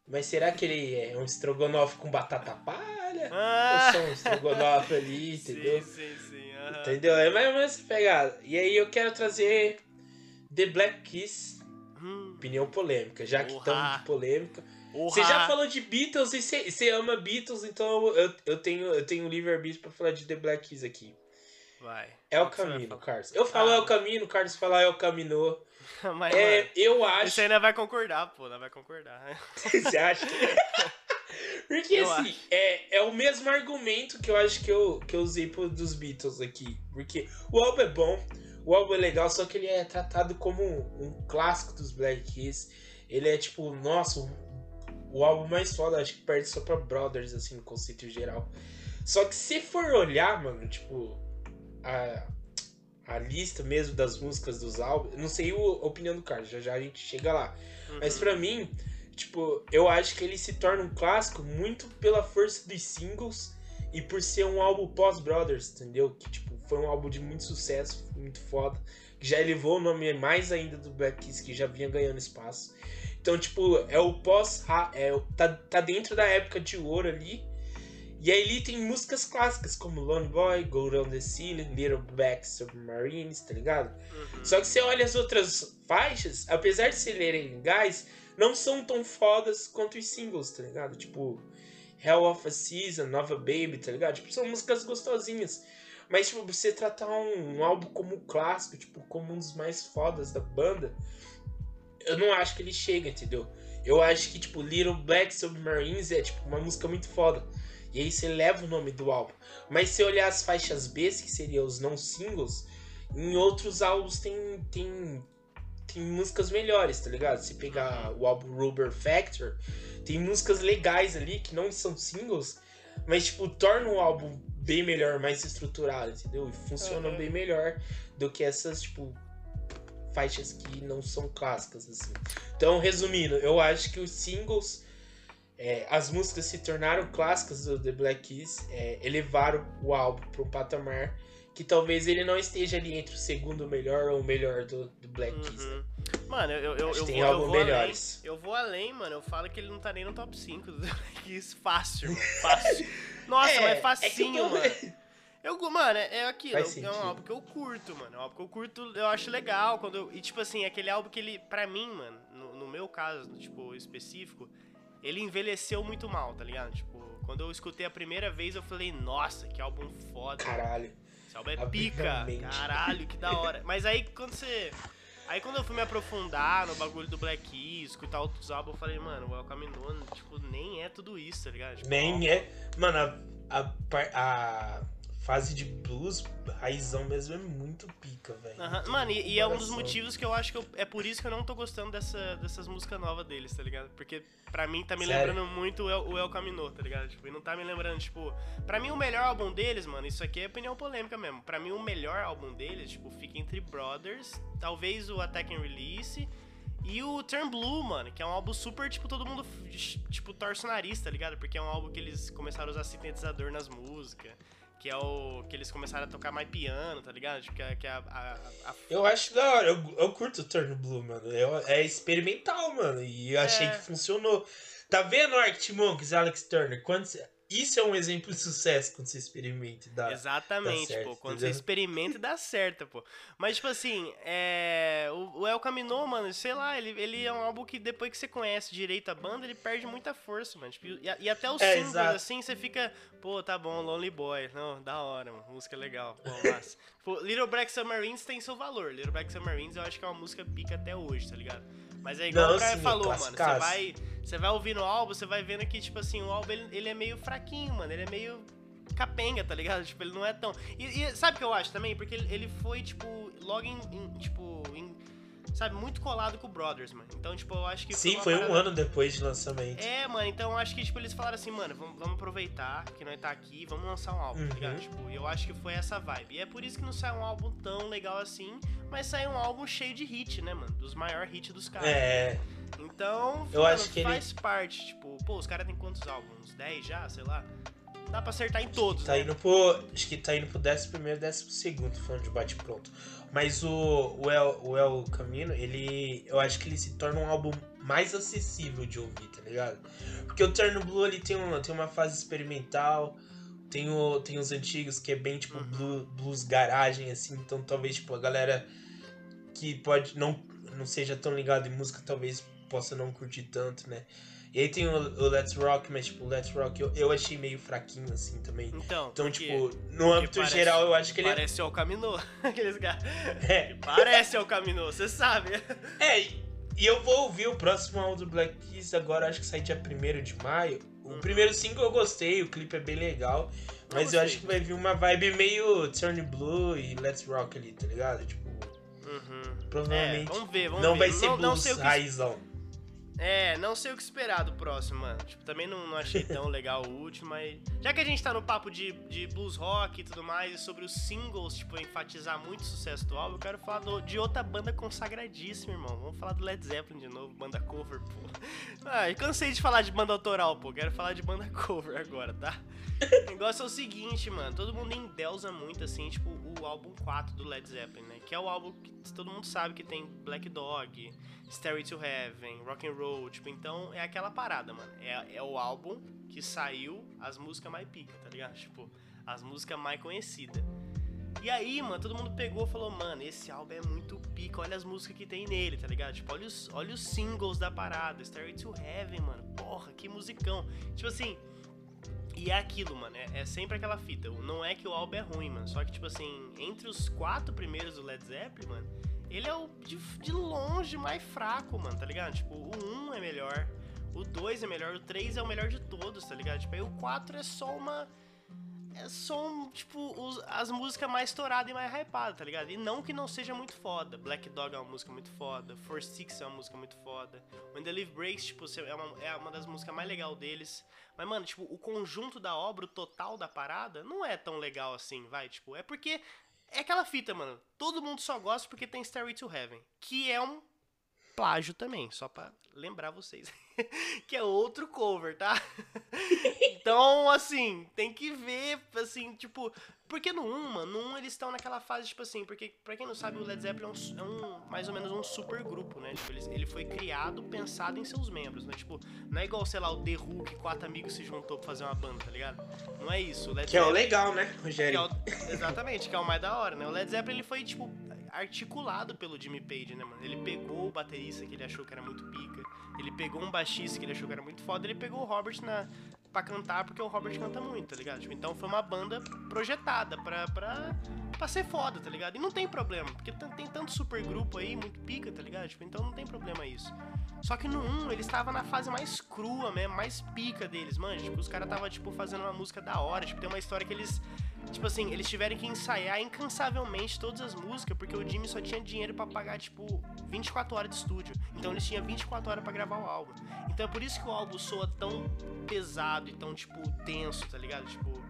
mas será que ele é um estrogonofe com batata palha? Ah! Ou só um estrogonofe ali, entendeu? Sim, sim, sim. aham. Entendeu? É mais ou menos essa pegada. E aí eu quero trazer The Black Kiss, Hum, opinião polêmica, já que estamos de polêmica. Você já falou de Beatles e você- você ama Beatles, então eu, eu tenho, eu tenho um livre-arbítrio pra falar de The Black Kiss aqui. Vai. É o caminho? Carlos. Eu falo Ah. é o caminho, o Carlos fala é o caminho. Mas, É, mano, eu acho. aí ainda vai concordar, pô. Ainda vai concordar. Você acha? Porque Eu assim, é, é o mesmo argumento que eu acho que eu, que eu usei pro, dos Beatles aqui. Porque o álbum é bom, o álbum é legal, só que ele é tratado como um, um clássico dos Black Keys. Ele é tipo, nossa, o, o álbum mais foda, acho que perde só pra Brothers, assim, no conceito geral. Só que se for olhar, mano, tipo, a, a lista mesmo das músicas dos álbuns, não sei o- a opinião do Carlos, já já a gente chega lá. Mas Uhum. pra mim, tipo, eu acho que ele se torna um clássico muito pela força dos singles e por ser um álbum pós-Brothers, entendeu? Que, tipo, foi um álbum de muito sucesso, muito foda. Que já elevou o nome mais ainda do Black Keys, que já vinha ganhando espaço. Então, tipo, é o pós... É, tá, tá dentro da época de ouro ali. E aí ele tem músicas clássicas, como Lone Boy, Go Down the Ceiling, Little Black Submarines, tá ligado? Uhum. Só que você olha as outras faixas, apesar de serem legais, não são tão fodas quanto os singles, tá ligado? Tipo, Hell of a Season, Nova Baby, tá ligado? Tipo, são músicas gostosinhas. Mas, tipo, você tratar um, um álbum como clássico, tipo, como um dos mais fodas da banda, eu não acho que ele chega, entendeu? Eu acho que, tipo, Little Black Submarines é, tipo, uma música muito foda. E aí você leva o nome do álbum. Mas se olhar as faixas B, que seriam os não singles, em outros álbuns tem, tem, tem músicas melhores, tá ligado? Se pegar o álbum Rubber Factor, tem músicas legais ali que não são singles, mas tipo, tornam o álbum bem melhor, mais estruturado, entendeu? E funcionam Uhum. bem melhor do que essas, tipo, faixas que não são clássicas, assim. Então, resumindo, eu acho que os singles, é, as músicas se tornaram clássicas do The Black Keys, é, elevaram o álbum para um patamar que talvez ele não esteja ali entre o segundo melhor ou o melhor do, do Black Keys. né? Uhum. Mano, eu, eu, eu que vou, tem eu vou além. melhores. Eu vou além, mano. Eu falo que ele não tá nem no top 5 do Black Keys. Fácil, mano. Fácil. Nossa, É, mas é facinho, eu- mano. Eu, mano, é, é aquilo, é um álbum que eu curto, mano. É um álbum que eu curto, eu acho legal. Quando eu- e, tipo assim, aquele álbum que ele, pra mim, mano, no, no meu caso, tipo, específico, ele envelheceu muito mal, tá ligado? Tipo, quando eu escutei a primeira vez, eu falei, nossa, que álbum foda. Caralho. Esse álbum é pica. Caralho, que da hora. Mas aí quando você. Aí quando eu fui me aprofundar no bagulho do Black Keys, escutar outros álbuns, eu falei, mano, o Welcome None, tipo, nem é tudo isso, tá ligado? Tipo, Nem é. Mano, a, a, a fase de blues, raizão mesmo, é muito pica, velho. Muito Mano, e, e é um dos motivos que eu acho que eu- é por isso que eu não tô gostando dessa, dessas músicas novas deles, tá ligado? Porque pra mim tá me Sério? lembrando muito o El, o El Camino, tá ligado? Tipo, e não tá me lembrando, tipo, pra mim o melhor álbum deles, mano, isso aqui é opinião polêmica mesmo. Pra mim o melhor álbum deles, tipo, fica entre Brothers, talvez o Attack and Release e o Turn Blue, mano, que é um álbum super, tipo, todo mundo, tipo, torce o nariz, tá ligado? Porque é um álbum que eles começaram a usar sintetizador nas músicas. Que é o. que eles começaram a tocar mais piano, tá ligado? Tipo, que é, que é a, a- a- Eu acho da hora, eu, eu curto o Turn Blue, mano. Eu- é experimental, mano. E eu achei É. que funcionou. Tá vendo Arctic Monkeys, Alex Turner? Quantos, isso é um exemplo de sucesso quando você experimenta e dá. Exatamente, certo, pô. Quando entendeu? você experimenta e dá certo, pô. Mas, tipo assim, é... o, o El Camino, mano, sei lá, ele, ele é um álbum que depois que você conhece direito a banda, ele perde muita força, mano. Tipo, e, e até os É, singles, exato. assim, você fica, pô, tá bom, Lonely Boy. Não, da hora, mano. Música legal. Pô, massa. Little Black Submarines tem seu valor. Little Black Submarines eu acho que é uma música pica até hoje, tá ligado? Mas é igual Não, o Brian sim, é falou, mano. Você vai, você vai ouvindo o álbum, você vai vendo que, tipo assim, o álbum ele, ele é meio fraquinho, mano. Ele é meio capenga, tá ligado? Tipo, ele não é tão. E, e sabe o que eu acho também? Porque ele, ele foi, tipo, logo em. em, tipo, em. Sabe, muito colado com o Brothers, mano. Então, tipo, eu acho que. Sim, uma foi um ano depois de lançamento. É, mano, então eu acho que, tipo, eles falaram assim, mano, vamos, vamos aproveitar que nós tá aqui, vamos lançar um álbum, tá ligado? Uhum. Tipo, e eu acho que foi essa vibe. E é por isso que não sai um álbum tão legal assim, mas sai um álbum cheio de hit, né, mano? Dos maiores hits dos caras. É, Então, Eu mano, acho que ele- faz parte, tipo, pô, os caras têm quantos álbuns? 10 já, sei lá. Dá pra acertar em todos, tá né? indo pro. Acho que tá indo pro 11 primeiro, 12 segundo, falando de bate pronto. Mas o, o, El, o El Camino, ele. Eu acho que ele se torna um álbum mais acessível de ouvir, tá ligado? Porque o Turn Blue ele tem, um, tem uma fase experimental. Tem, o, tem os antigos que é bem tipo Uhum. blue, blues garagem, assim. Então talvez tipo, a galera que pode não, não seja tão ligada em música, talvez possa não curtir tanto, né? E aí tem o, o Let's Rock, mas tipo, o Let's Rock eu, eu achei meio fraquinho assim também. Então, Então, porque tipo, no âmbito parece- geral, eu acho que ele Parece o Caminô. Aqueles caras. é. Parece o Caminô, você sabe. É, e eu vou ouvir o próximo álbum do Black Keys agora, acho que sai dia 1 de maio. O Uhum. primeiro single eu gostei, o clipe é bem legal. Mas eu gostei. acho que vai vir uma vibe meio Turn Blue e Let's Rock ali, tá ligado? Tipo, Uhum. provavelmente É, vamos ver, vamos não ver. vai ser não, não blues sei o que raizão. É, não sei o que esperar do próximo, mano. Tipo, também não, não achei tão legal o último, mas. Já que a gente tá no papo de, de blues rock e tudo mais, e sobre os singles, tipo, enfatizar muito o sucesso do álbum, eu quero falar do- de outra banda consagradíssima, irmão. Vamos falar do Led Zeppelin de novo, banda cover, pô. Ah, eu cansei de falar de banda autoral, pô. Quero falar de banda cover agora, tá? O negócio é o seguinte, mano. Todo mundo endeusa muito, assim, tipo, o álbum 4 do Led Zeppelin, né? Que é o álbum que todo mundo sabe que tem Black Dog, Stairway to Heaven, Rock and Roll, tipo, então é aquela parada, mano. É, é o álbum que saiu as músicas mais pica, tá ligado? Tipo, as músicas mais conhecidas. E aí, mano, todo mundo pegou e falou, mano, esse álbum é muito pica, olha as músicas que tem nele, tá ligado? Tipo, olha os, olha os singles da parada, Stairway to Heaven, mano, porra, que musicão. Tipo assim, e é aquilo, mano, é, é sempre aquela fita. Não é que o álbum é ruim, mano. Só que, tipo assim, entre os quatro primeiros do Led Zeppelin, mano, ele é o de, de longe mais fraco, mano, tá ligado? Tipo, o 1 é melhor, o 2 é melhor, o 3 é o melhor de todos, tá ligado? Tipo, aí o 4 é só uma. É só um, tipo, os- as músicas mais estouradas e mais hypadas, tá ligado? E não que não seja muito foda. Black Dog é uma música muito foda. For Six é uma música muito foda. When the Leaf Breaks, tipo, é uma, é uma das músicas mais legais deles. Mas, mano, tipo, o conjunto da obra, o total da parada, não é tão legal assim, vai. Tipo, é porque. É aquela fita, mano. Todo mundo só gosta porque tem Stairway to Heaven. Que é um plágio também, só pra lembrar vocês. que é outro cover, tá? então, assim, tem que ver, assim, tipo. Porque no 1, mano, no 1 eles estão naquela fase, tipo assim, porque, pra quem não sabe, o Led Zeppelin é um, é um- mais ou menos um super grupo, né? Tipo, ele, ele foi criado pensado em seus membros, né? Tipo, não é igual, sei lá, o The Who que quatro amigos se juntou pra fazer uma banda, tá ligado? Não é isso. O Led Que é o Zeppelin- legal, né, que é Rogério? o- exatamente, que é o mais da hora, né? O Led Zeppelin ele foi, tipo, articulado pelo Jimmy Page, né, mano? Ele pegou o baterista que ele achou que era muito pica, ele pegou um baixista que ele achou que era muito foda, ele pegou o Robert na, pra cantar, porque o Robert canta muito, tá ligado? Tipo, então foi uma banda projetada pra, pra, pra ser foda, tá ligado? E não tem problema, porque tem, tanto super grupo aí, muito pica, tá ligado? Tipo, então não tem problema isso. Só que no 1, ele estava na fase mais crua mesmo, mais pica deles, mano. Tipo, os caras tava, tipo, fazendo uma música da hora. Tipo, tem uma história que eles. Tipo assim, eles tiveram que ensaiar incansavelmente todas as músicas, porque o Jimmy só tinha dinheiro pra pagar, tipo, 24 horas de estúdio. Então eles tinham 24 horas pra gravar o álbum. Então é por isso que o álbum soa tão pesado e tão, tipo, tenso, tá ligado? Tipo.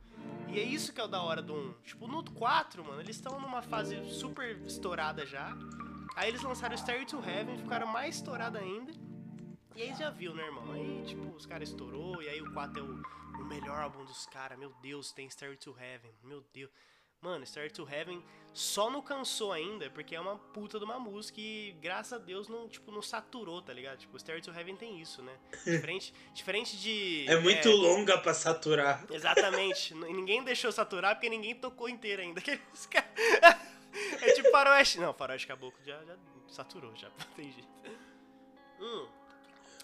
E é isso que é o da hora do 1. Tipo, no 4, mano, eles estão numa fase super estourada já. Aí eles lançaram o Stairway to Heaven, ficaram mais estourados ainda. E aí já viu, né, irmão? Aí, tipo, os caras estourou, e aí o 4 é o melhor álbum dos caras. Meu Deus, tem Stairway to Heaven. Meu Deus. Mano, Stair to Heaven só não cansou ainda, porque é uma puta de uma música e, graças a Deus, não, tipo, não saturou, tá ligado? Tipo, Stair to Heaven tem isso, né? Diferente, diferente de... É muito longa pra saturar. Exatamente. Ninguém deixou saturar porque ninguém tocou inteira ainda. Aqueles caras... é tipo faroeste... Não, faroeste caboclo já, já saturou, já não tem jeito. Hum.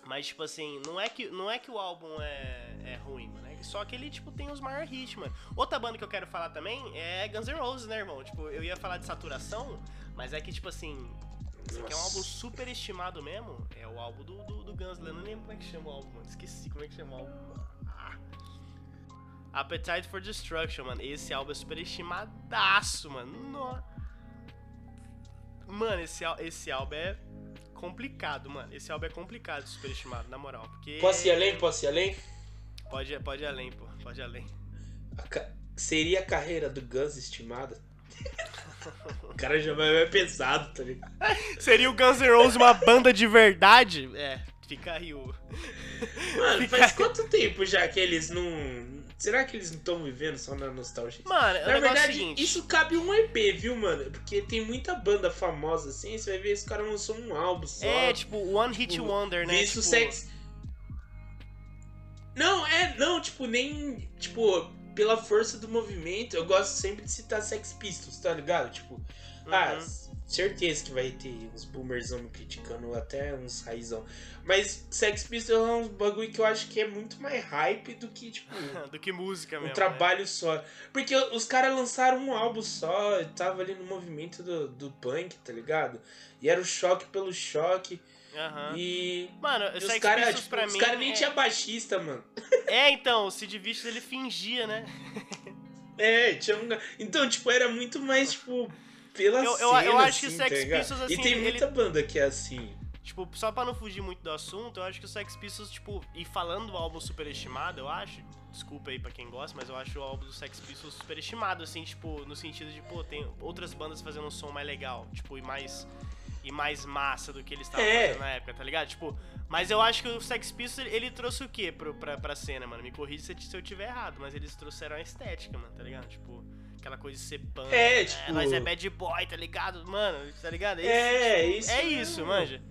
Mas, tipo assim, não é que, não é que o álbum é, é ruim, mano. É só que ele, tipo, tem os maiores hits, mano. Outra banda que eu quero falar também é Guns N' Roses, né, irmão? Tipo, eu ia falar de saturação, mas é que, tipo assim, esse aqui é um álbum super estimado mesmo. É o álbum do, do, do Guns, eu não lembro como é que chama o álbum, mano. Esqueci como é que chama o álbum. Ah. Appetite for Destruction, mano. Esse álbum é super estimadaço, mano. No... Mano, esse, esse álbum é complicado, mano. Esse álbum é complicado de super estimado, na moral. Porque. Posso ir além? Posso ir além? Pode, pode ir além, pô. Pode ir além. A ca- Seria a carreira do Guns estimada? o cara já vai mais pesado, tá ligado? Seria o Guns N' Roses uma banda de verdade? É, fica aí o. Mano, Fica- faz quanto tempo já que eles não. Será que eles não estão vivendo só na nostalgia? Mano, o Na negócio é verdade, seguinte. isso cabe um EP, viu, mano? Porque tem muita banda famosa assim, você vai ver esse cara lançou um álbum só. É, tipo, One Hit tipo, Wonder, né? Visto tipo, sex. Não, é, não, tipo, nem. Tipo, pela força do movimento, eu gosto sempre de citar Sex Pistols, tá ligado? Tipo, ah, Uhum. Certeza que vai ter uns boomerzão me criticando, até uns raizão. Mas Sex Pistols é um bagulho que eu acho que é muito mais hype do que, tipo. Do que música Um mesmo. né? trabalho só. Porque os caras lançaram um álbum só, tava ali no movimento do, do punk, tá ligado? E era o choque pelo choque. Né? Aham. E. Mano, e os caras, tipo, os mim. caras nem é... tinha baixista, mano. é, então, o Sid Vicious ele fingia, né? É, tinha um. Então, tipo, era muito mais, tipo, pela Eu- eu- cena, eu acho que assim, Sex tá? Pistols, assim, E tem ele- muita banda que é assim. Tipo, só pra não fugir muito do assunto, eu acho que o Sex Pistols, tipo, e falando do álbum superestimado, eu acho, desculpa aí pra quem gosta, mas eu acho o álbum do Sex Pistols superestimado, assim, tipo, no sentido de, pô, tem outras bandas fazendo um som mais legal, tipo, e mais e mais massa do que eles estavam É. fazendo na época, tá ligado? Tipo, mas eu acho que o Sex Pistols, ele trouxe o quê pro, pra, pra cena, mano? Me corrija se, se eu tiver errado, mas eles trouxeram a estética, mano, tá ligado? Tipo, aquela coisa de ser punk, É, né? tipo- nós é bad boy, tá ligado? Mano, tá ligado? É, tipo, isso É isso, manja.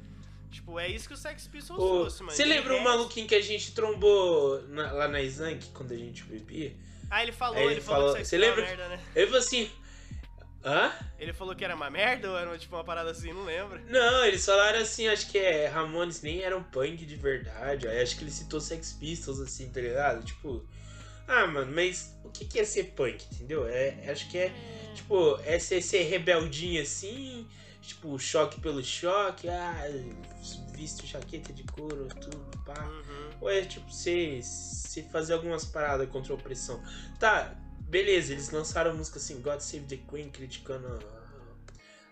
Tipo, é isso que o Sex Pistols Ô, trouxe, mano. Você lembra o resto- maluquinho que a gente trombou na- lá na Zank quando a gente bebia? Ah, ele falou, ele, ele falou, falou- que você Pistols lembra era merda, né? Ele falou assim. Hã? Ele falou que era uma merda ou era tipo uma parada assim, não lembro. Não, eles falaram assim, acho que é Ramones nem eram punk de verdade. Aí acho que ele citou Sex Pistols, assim, tá ligado? Tipo. Ah, mano, mas o que que é ser punk, entendeu? É, acho que é, tipo, é ser, ser rebeldinho assim, tipo, choque pelo choque, ah, visto jaqueta de couro, tudo, pá. Uhum. Ou é tipo, você, você fazer algumas paradas contra a opressão. Tá, beleza, eles lançaram a música assim, God Save the Queen, criticando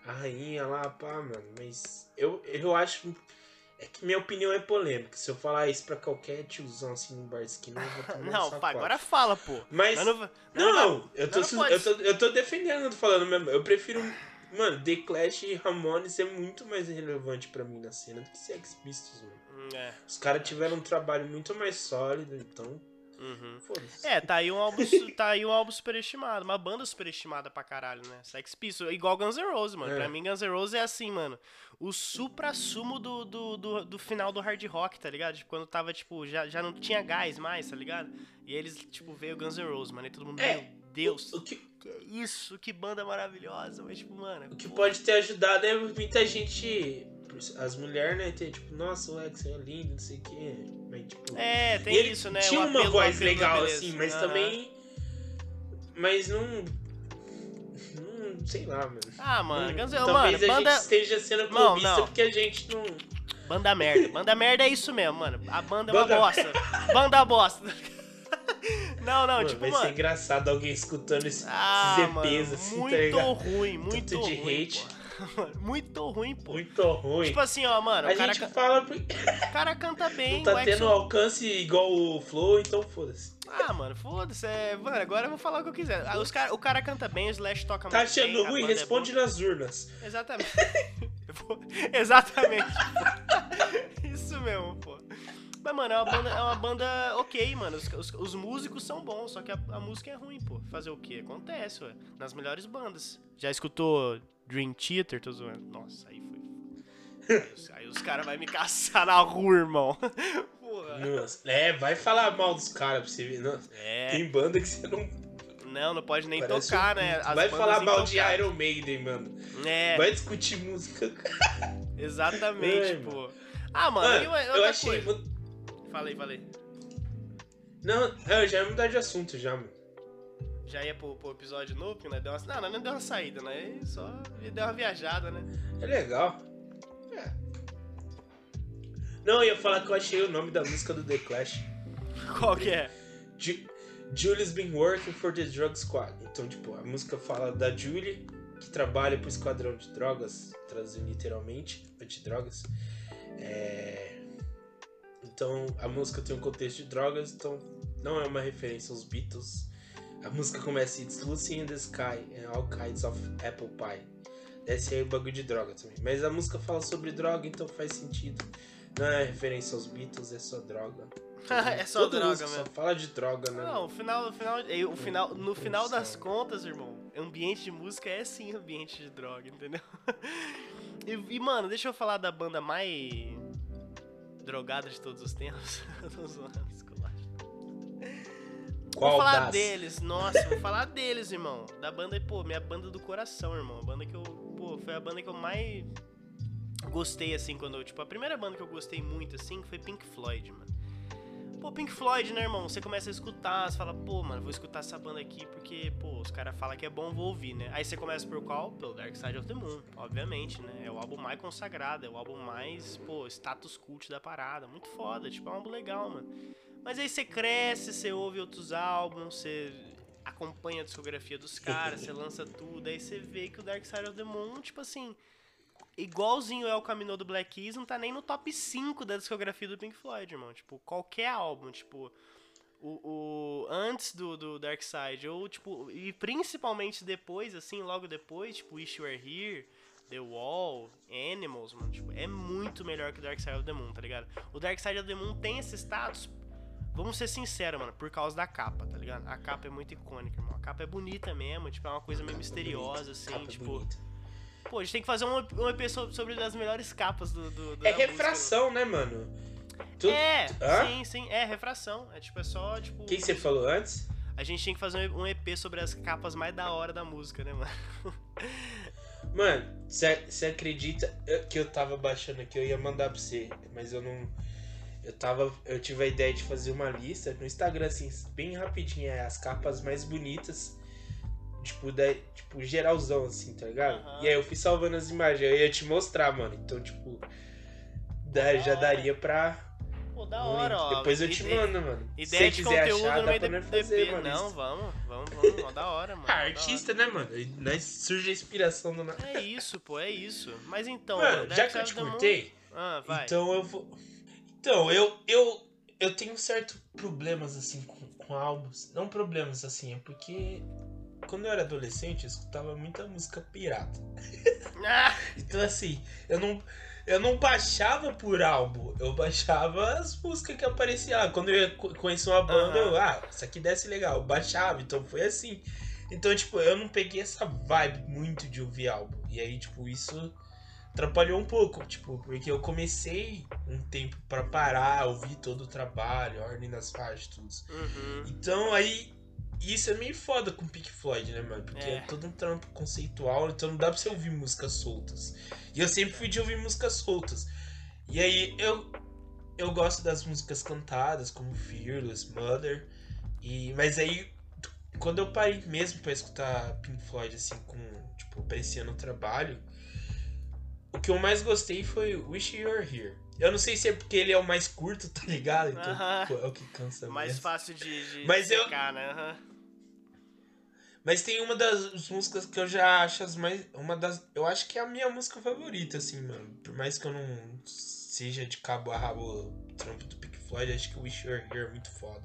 a, a rainha lá, pá, mano. Mas eu, eu acho. É que minha opinião é polêmica. Se eu falar isso pra qualquer tiozão assim no bar esquina, eu vou tomar Não, pá, agora fala, pô. Mas. Mas não, Não, não, eu, tô, não eu, tô, eu tô defendendo, eu tô falando mesmo. Eu prefiro. Mano, The Clash e Ramones é muito mais relevante pra mim na cena do que Sex Pistols, mano. Hum, É. Os caras tiveram um trabalho muito mais sólido, então. Uhum. É, tá aí um álbum, tá aí um álbum superestimado, uma banda superestimada pra caralho, né? Sex Pistols, igual Guns N' Roses, mano. É. Pra mim Guns N' Roses é assim, mano, o supra-sumo do, do, do, do final do hard rock, tá ligado? Tipo, quando tava, tipo, já, já não tinha gás mais, tá ligado? E eles, tipo, veio Guns N' Roses, mano, e todo mundo, É, meu Deus, O que, que isso, que banda maravilhosa, mas, tipo, mano... o que pô, pode ter ajudado é muita gente. As mulheres, né? Ter tipo, nossa, o Alex é lindo, não sei o quê. Mas, tipo. É, tem ele isso, né? Tinha uma voz legal, beleza. assim, mas também. Mas não. Não. Sei lá, mano. Ah, mano, Não- Guns Talvez mano, a banda... gente esteja sendo clubista porque a gente não. Banda merda. Banda merda é isso mesmo, mano. A banda é uma Banda- bosta. Banda bosta. Não, não, Mano, tipo, vai mano. ser engraçado alguém escutando esse- Ah, esses mano, EPs assim, muito tá ruim, muito Tanto de ruim. hate. pô. Mano, muito ruim, pô. Muito ruim. Tipo assim, ó, mano, a o cara, gente ca- fala o cara canta bem, não tá tendo alcance igual o Flow, então foda-se. Ah, mano, foda-se. É... Mano, agora eu vou falar o que eu quiser. Ah, Os cara... O cara canta bem, o Slash toca Tá muito bem. achando a ruim? é Responde boa. nas urnas. Exatamente. Exatamente. Isso mesmo, pô. Mas, mano, é uma banda, é uma banda ok, mano. Os, os, os músicos são bons, só que a, a música é ruim, pô. Fazer o quê? Acontece, ué. Nas melhores bandas. Já escutou Dream Theater? Tô zoando. Nossa, aí foi. Aí os, aí os caras vão me caçar na rua, irmão. Porra. Nossa. É, vai falar mal dos caras pra você ver. É. Tem banda que você não. Não, não pode nem parece tocar, um- né? As vai falar mal de. Iron Maiden, mano. É, Vai discutir música. exatamente, Ai, pô. Ah, mano, Mano, eu outra achei. coisa. Falei, falei. Não, eu já ia mudar de assunto já, mano. Já ia pro, pro episódio novo, que nós deu uma... Não, não deu uma saída, né? Só deu uma viajada, né? É legal. É. Não, eu ia falar que eu achei o nome da música do The Clash. Qual que é? Ju Julie's been working for the drug squad. Então, tipo, a música fala da Julie, que trabalha pro esquadrão de drogas, traduzindo literalmente, antidrogas. É... Então, a música tem um contexto de drogas, então não é uma referência aos Beatles. A música começa It's Lucy in the Sky and all kinds of apple pie. Desce aí o bagulho de droga também. Mas a música fala sobre droga, então faz sentido. Não é referência aos Beatles, é só droga. é só Toda droga mesmo. Só fala de droga, né? Não, o final, o final, o final, no final das contas, irmão, ambiente de música é sim ambiente de droga, entendeu? E, e, mano, deixa eu falar da banda mais drogada de todos os tempos. Tô zoando, esculacho. Qual vou falar das? deles, nossa, vou falar deles, irmão. Da banda, pô, minha banda do coração, irmão. A banda que eu, pô, foi a banda que eu mais gostei, assim, quando eu, tipo, a primeira banda que eu gostei muito, assim, foi Pink Floyd, mano. Pô, Pink Floyd, né, irmão? Você começa a escutar, você fala, pô, mano, vou escutar essa banda aqui porque, pô, os caras falam que é bom, vou ouvir, né? Aí você começa por qual? Pelo Dark Side of the Moon, obviamente, né? É o álbum mais consagrado, é o álbum mais, pô, status cult da parada. Muito foda, tipo, é um álbum legal, mano. Mas aí você cresce, você ouve outros álbuns, você acompanha a discografia dos caras, você lança tudo, aí você vê que o Dark Side of the Moon, tipo assim, igualzinho é o Caminho do Black Keys, não tá nem no top 5 da discografia do Pink Floyd, irmão. Tipo, qualquer álbum, tipo, o, o antes do, do Dark Side, ou tipo, e principalmente depois, assim, logo depois, tipo, Wish You Were Here, The Wall, Animals, mano, tipo, é muito melhor que o Dark Side of the Moon, tá ligado? O Dark Side of the Moon tem esse status, vamos ser sinceros, mano, por causa da capa, tá ligado? A capa é muito icônica, irmão. A capa é bonita mesmo, tipo, é uma coisa meio misteriosa, assim, Capa tipo. bonita. Pô, a gente tem que fazer um, EP so- sobre as melhores capas do. do, do É da música, refração, né, mano? Tu... É, Hã? sim, sim, é refração. É tipo, é só, tipo. O que que você falou antes? A gente tinha que fazer um EP sobre as capas mais da hora da música, né, mano? Mano, você acredita que eu tava baixando aqui, eu ia mandar pra você, mas eu não. Eu tava. Eu tive a ideia de fazer uma lista no Instagram, assim, bem rapidinho, é as capas mais bonitas. Tipo, da, tipo, geralzão, assim, tá ligado? Aham. E aí eu fui salvando as imagens, eu ia te mostrar, mano. Então, tipo, da- já daria pra. Pô, da hora, ó. Depois eu te mando, mano. Se Ideia você de quiser conteúdo achar, no dá meio pra nós EP. fazer, mano. Não, isso. vamos, vamos, vamos. Ó, da hora, mano. Ah, artista, né, mano? Nós surge a inspiração do. É isso, pô, é isso. Mas então, Mano, já que eu te cortei, Ah. Então eu vou. Então, eu, eu, eu tenho certo problemas assim com, com álbuns. Não problemas assim, é porque quando eu era adolescente eu escutava muita música pirata. Ah, Então assim, eu não. Eu não baixava por álbum, eu baixava as músicas que apareciam lá. Quando eu ia co- conhecer uma banda, eu, ah, isso aqui desce legal, eu baixava, então foi assim. Então, tipo, eu não peguei essa vibe muito de ouvir álbum. E aí, tipo, isso atrapalhou um pouco, tipo, porque eu comecei um tempo pra parar, ouvir todo o trabalho, a ordem das faixas, tudo. uhum. Então aí. Isso é meio foda com Pink Floyd, né, mano? Porque é. É. todo um trampo conceitual, então não dá pra você ouvir músicas soltas. E eu sempre fui de ouvir músicas soltas. E aí eu eu gosto das músicas cantadas, como Fearless, Mother. E, mas aí, quando eu parei mesmo pra escutar Pink Floyd, assim, com, tipo, apreciando o trabalho, o que eu mais gostei foi Wish You Were Here. Eu não sei se é porque ele é o mais curto, tá ligado? Então, Aham. pô, é o que cansa Mais mesmo. fácil de, de Mas eu- né? Aham. Mas tem uma das músicas que eu já acho as mais. Uma das. Eu acho que é a minha música favorita, assim, mano. Por mais que eu não seja de cabo a rabo trampo do Pink Floyd, acho que o Wish You Were Here é muito foda.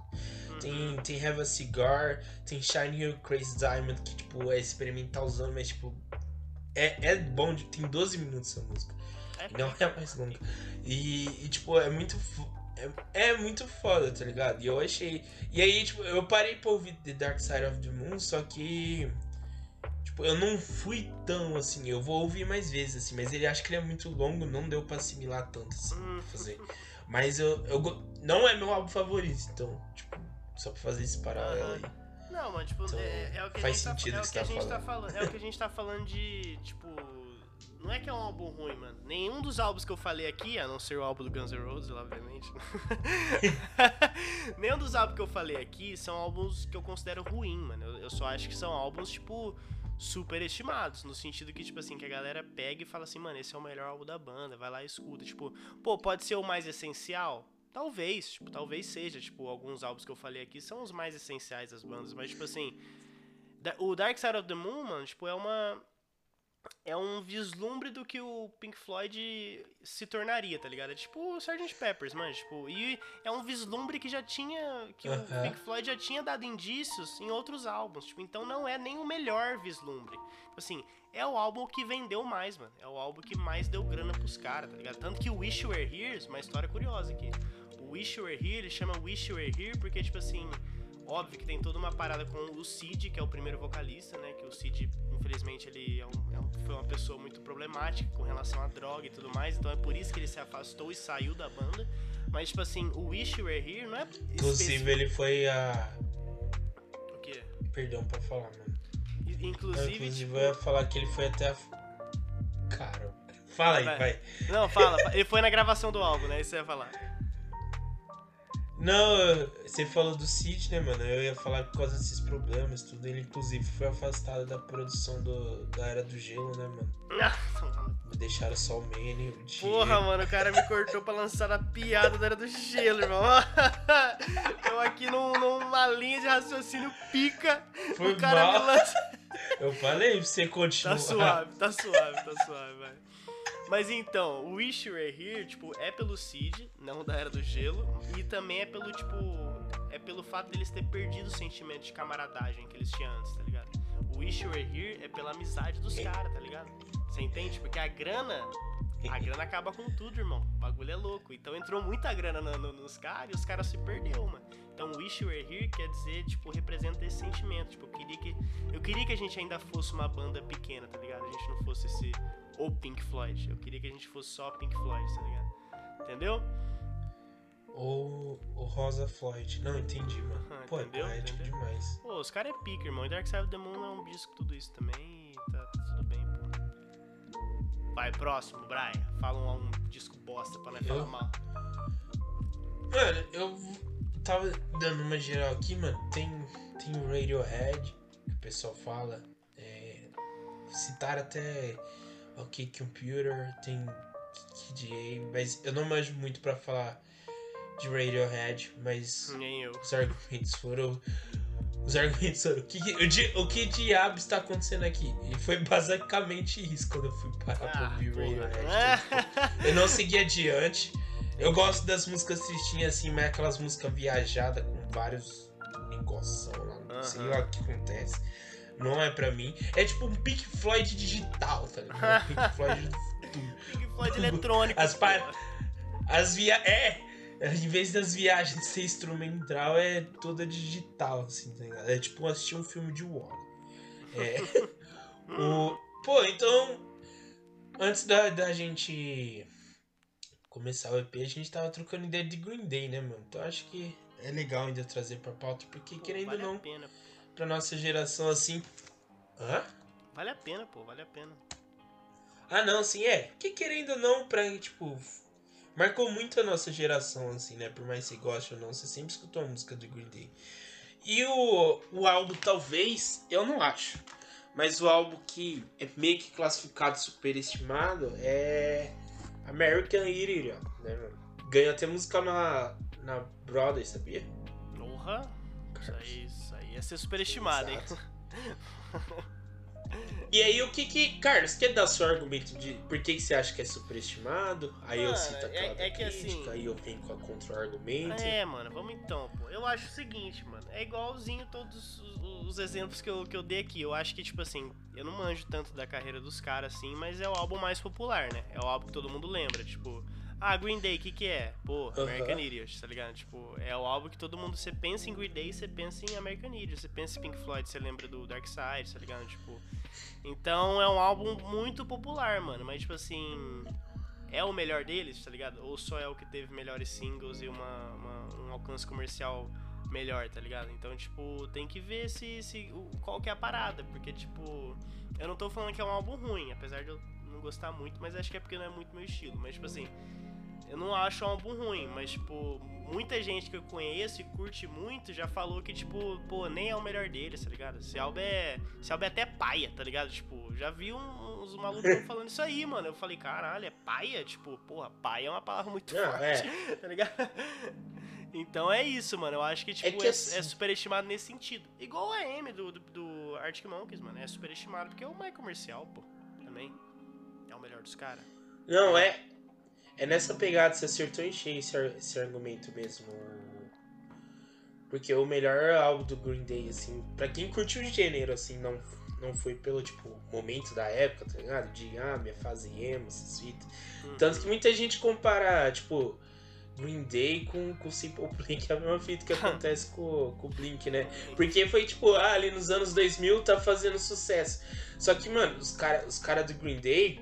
Uhum. Tem, tem Have a Cigar, tem Shine You Crazy Diamond, que, tipo, é experimentalzão, mas, tipo. É, é bom, tem 12 minutos essa música. É Não é a mais longa. E, e, tipo, é muito. É, é muito foda, tá ligado? E eu achei. E aí, tipo, eu parei pra ouvir The Dark Side of the Moon, só que. Tipo, eu não fui tão assim. Eu vou ouvir mais vezes, assim, mas ele acho que ele é muito longo, não deu pra assimilar tanto, assim, Hum. fazer. Mas eu, eu. Não é meu álbum favorito, então, tipo, só pra fazer esse paralelo aí. Não, mas tipo, Então, é, é o que a gente tá, é que a tá gente tá falando. É o que a gente tá falando de, tipo, não é que é um álbum ruim, mano. Nenhum dos álbuns que eu falei aqui, a não ser o álbum do Guns N' Roses, obviamente. Nenhum dos álbuns que eu falei aqui são álbuns que eu considero ruim, mano. Eu, eu só acho que são álbuns, tipo, super estimados. No sentido que, tipo assim, que a galera pega e fala assim, mano, esse é o melhor álbum da banda, vai lá e escuta. Tipo, pô, pode ser o mais essencial? Talvez, tipo, talvez seja. Tipo, alguns álbuns que eu falei aqui são os mais essenciais das bandas, mas, tipo assim. O Dark Side of the Moon, mano, tipo, é uma. É um vislumbre do que o Pink Floyd se tornaria, tá ligado? É tipo o Sgt. Peppers, mano. Tipo, e é um vislumbre que já tinha. Que o Aham. Pink Floyd já tinha dado indícios em outros álbuns. Tipo, então não é nem o melhor vislumbre. Tipo assim, é o álbum que vendeu mais, mano. É o álbum que mais deu grana pros caras, tá ligado? Tanto que o Wish You Were Here, uma história curiosa aqui. O Wish You Were Here, ele chama Wish You Were Here porque, tipo assim, óbvio que tem toda uma parada com o Sid, que é o primeiro vocalista, né? Que o Sid, infelizmente, ele é um- é um- foi uma pessoa muito problemática com relação à droga e tudo mais. Então é por isso que ele se afastou e saiu da banda. Mas, tipo assim, o Wish You Were Here não é. Inclusive, ele foi a. O quê? Perdão pra falar, mano. I- Não, Inclusive. inclusive, tipo- eu ia falar que ele foi até a. Cara. Fala aí, Vai. vai. Não, fala. fa- Ele foi na gravação do álbum, né? Isso você ia falar. Não, você falou do Cid, né, mano? Eu ia falar por causa desses problemas, tudo. Ele, inclusive, foi afastado da produção do, da Era do Gelo, né, mano? Deixaram só o Manny, o Diego. Porra, mano, o cara me cortou pra lançar a piada da era do gelo, irmão. Eu aqui num- numa linha de raciocínio pica, Foi o cara mal. me lança. Eu falei pra você continuar. Tá suave, tá suave, tá suave, vai. Mas então, o Wish You Were Here, tipo, é pelo Cid, não da Era do Gelo, e também é pelo, tipo, é pelo fato deles ter perdido o sentimento de camaradagem que eles tinham antes, tá ligado? O Wish You Were Here é pela amizade dos caras, tá ligado? Você entende? Porque a grana, a grana acaba com tudo, irmão. O bagulho é louco. Então entrou muita grana no- no- nos caras e os caras se perdeu, mano. Então Wish You Were Here quer dizer, tipo, representa esse sentimento. Tipo, eu queria que, eu queria que a gente ainda fosse uma banda pequena, tá ligado? A gente não fosse esse o Pink Floyd. Eu queria que a gente fosse só Pink Floyd, tá ligado? Entendeu? Ou o Rosa Floyd. Não, entendi, mano. Ah, Pô, entendeu? é poético Entendeu? demais. Pô, os caras é pica, irmão. E Dark Side of the Moon é um disco, tudo isso também. E tá, tá tudo bem, pô. Vai, próximo, Brian. Fala um, um disco bosta pra não Eu? falar mal. Mano, eu tava dando uma geral aqui, mano. Tem, tem o Radiohead, que o pessoal fala. É, citar até OK Computer, tem Kid A, mas eu não manjo muito pra falar de Radiohead, mas Nem eu. os argumentos foram. Os argumentos foram. O que, o, o que diabo está acontecendo aqui? E foi basicamente isso quando eu fui parar pra Ah, ouvir porra. Radiohead. Eu não segui adiante. Eu gosto das músicas tristinhas assim, mas aquelas músicas viajadas com vários negoção lá, não sei lá o que acontece. Não é pra mim. É tipo um Pink Floyd digital, tá ligado? Pink Floyd. Pink Floyd eletrônico. As pa- porra. As via... É! Em vez das viagens ser instrumental, é toda digital, assim, tá ligado? É tipo assistir um filme de War. É. o... Pô, então. Antes da, da gente começar o EP, a gente tava trocando ideia de Green Day, né, mano? Então acho que é legal ainda trazer pra pauta, porque Pô, querendo vale ou não, a pena. Pra nossa geração assim. Hã? Vale a pena, pô, vale a pena. Ah, não, sim, é. Que querendo ou não, pra, tipo, marcou muito a nossa geração, assim, né? Por mais que você goste ou não, você sempre escutou a música do Green Day. E o, o álbum, talvez, eu não acho. Mas o álbum que é meio que classificado superestimado é American Idiot, né, mano? Ganhou até música na, na Broadway, sabia? Porra. Isso aí, isso aí ia ser superestimado, hein? E aí, o que que... Carlos, quer dar seu argumento de por que, que você acha que é superestimado? Aí eu Ah, cito aquela é- é que crítica, assim- aí eu venho com a contra-argumento. É, mano, vamos então, pô. Eu acho o seguinte, mano. É igualzinho todos os, os exemplos que eu, que eu dei aqui. Eu acho que, tipo assim, eu não manjo tanto da carreira dos caras, assim, mas é o álbum mais popular, né? É o álbum que todo mundo lembra. Tipo, Ah, Green Day, o que que é? Pô. American Idiot, tá ligado? Tipo, é o álbum que todo mundo, você pensa em Green Day, você pensa em American Idiot, você pensa em Pink Floyd, você lembra do Dark Side, tá ligado? Tipo, então é um álbum muito popular, mano, mas tipo assim, é o melhor deles, tá ligado? Ou só é o que teve melhores singles e uma, uma- um alcance comercial melhor, tá ligado? Então, tipo, tem que ver se, se qual que é a parada, porque, tipo, eu não tô falando que é um álbum ruim, apesar de eu não gostar muito, mas acho que é porque não é muito meu estilo. Mas, tipo assim, eu não acho um álbum ruim, mas, tipo, muita gente que eu conheço e curte muito já falou que, tipo, pô, nem é o melhor deles, tá ligado? Esse álbum é. Esse álbum é até paia, tá ligado? Tipo, já vi uns malucos falando isso aí, mano. Eu falei, caralho, é paia? Tipo, porra, paia é uma palavra muito Não, forte, é. tá ligado? Então é isso, mano. Eu acho que, tipo, que é, assim- é superestimado nesse sentido. Igual a M do, do, do Arctic Monkeys, mano. É superestimado porque é o mais comercial, pô. Também. É o melhor dos caras. Não, é. É nessa pegada, você acertou em cheio esse, esse argumento mesmo. Porque o melhor álbum do Green Day, assim, pra quem curtiu o gênero, assim, não, não foi pelo, tipo, momento da época, tá ligado? De, ah, minha fase emo, essas fitas. Tanto que muita gente compara, tipo, Green Day com, com Simple que é a mesma fita que acontece com, com o Blink, né? Porque foi tipo, ah, ali nos anos 2000 tá fazendo sucesso. Só que, mano, os caras os cara do Green Day,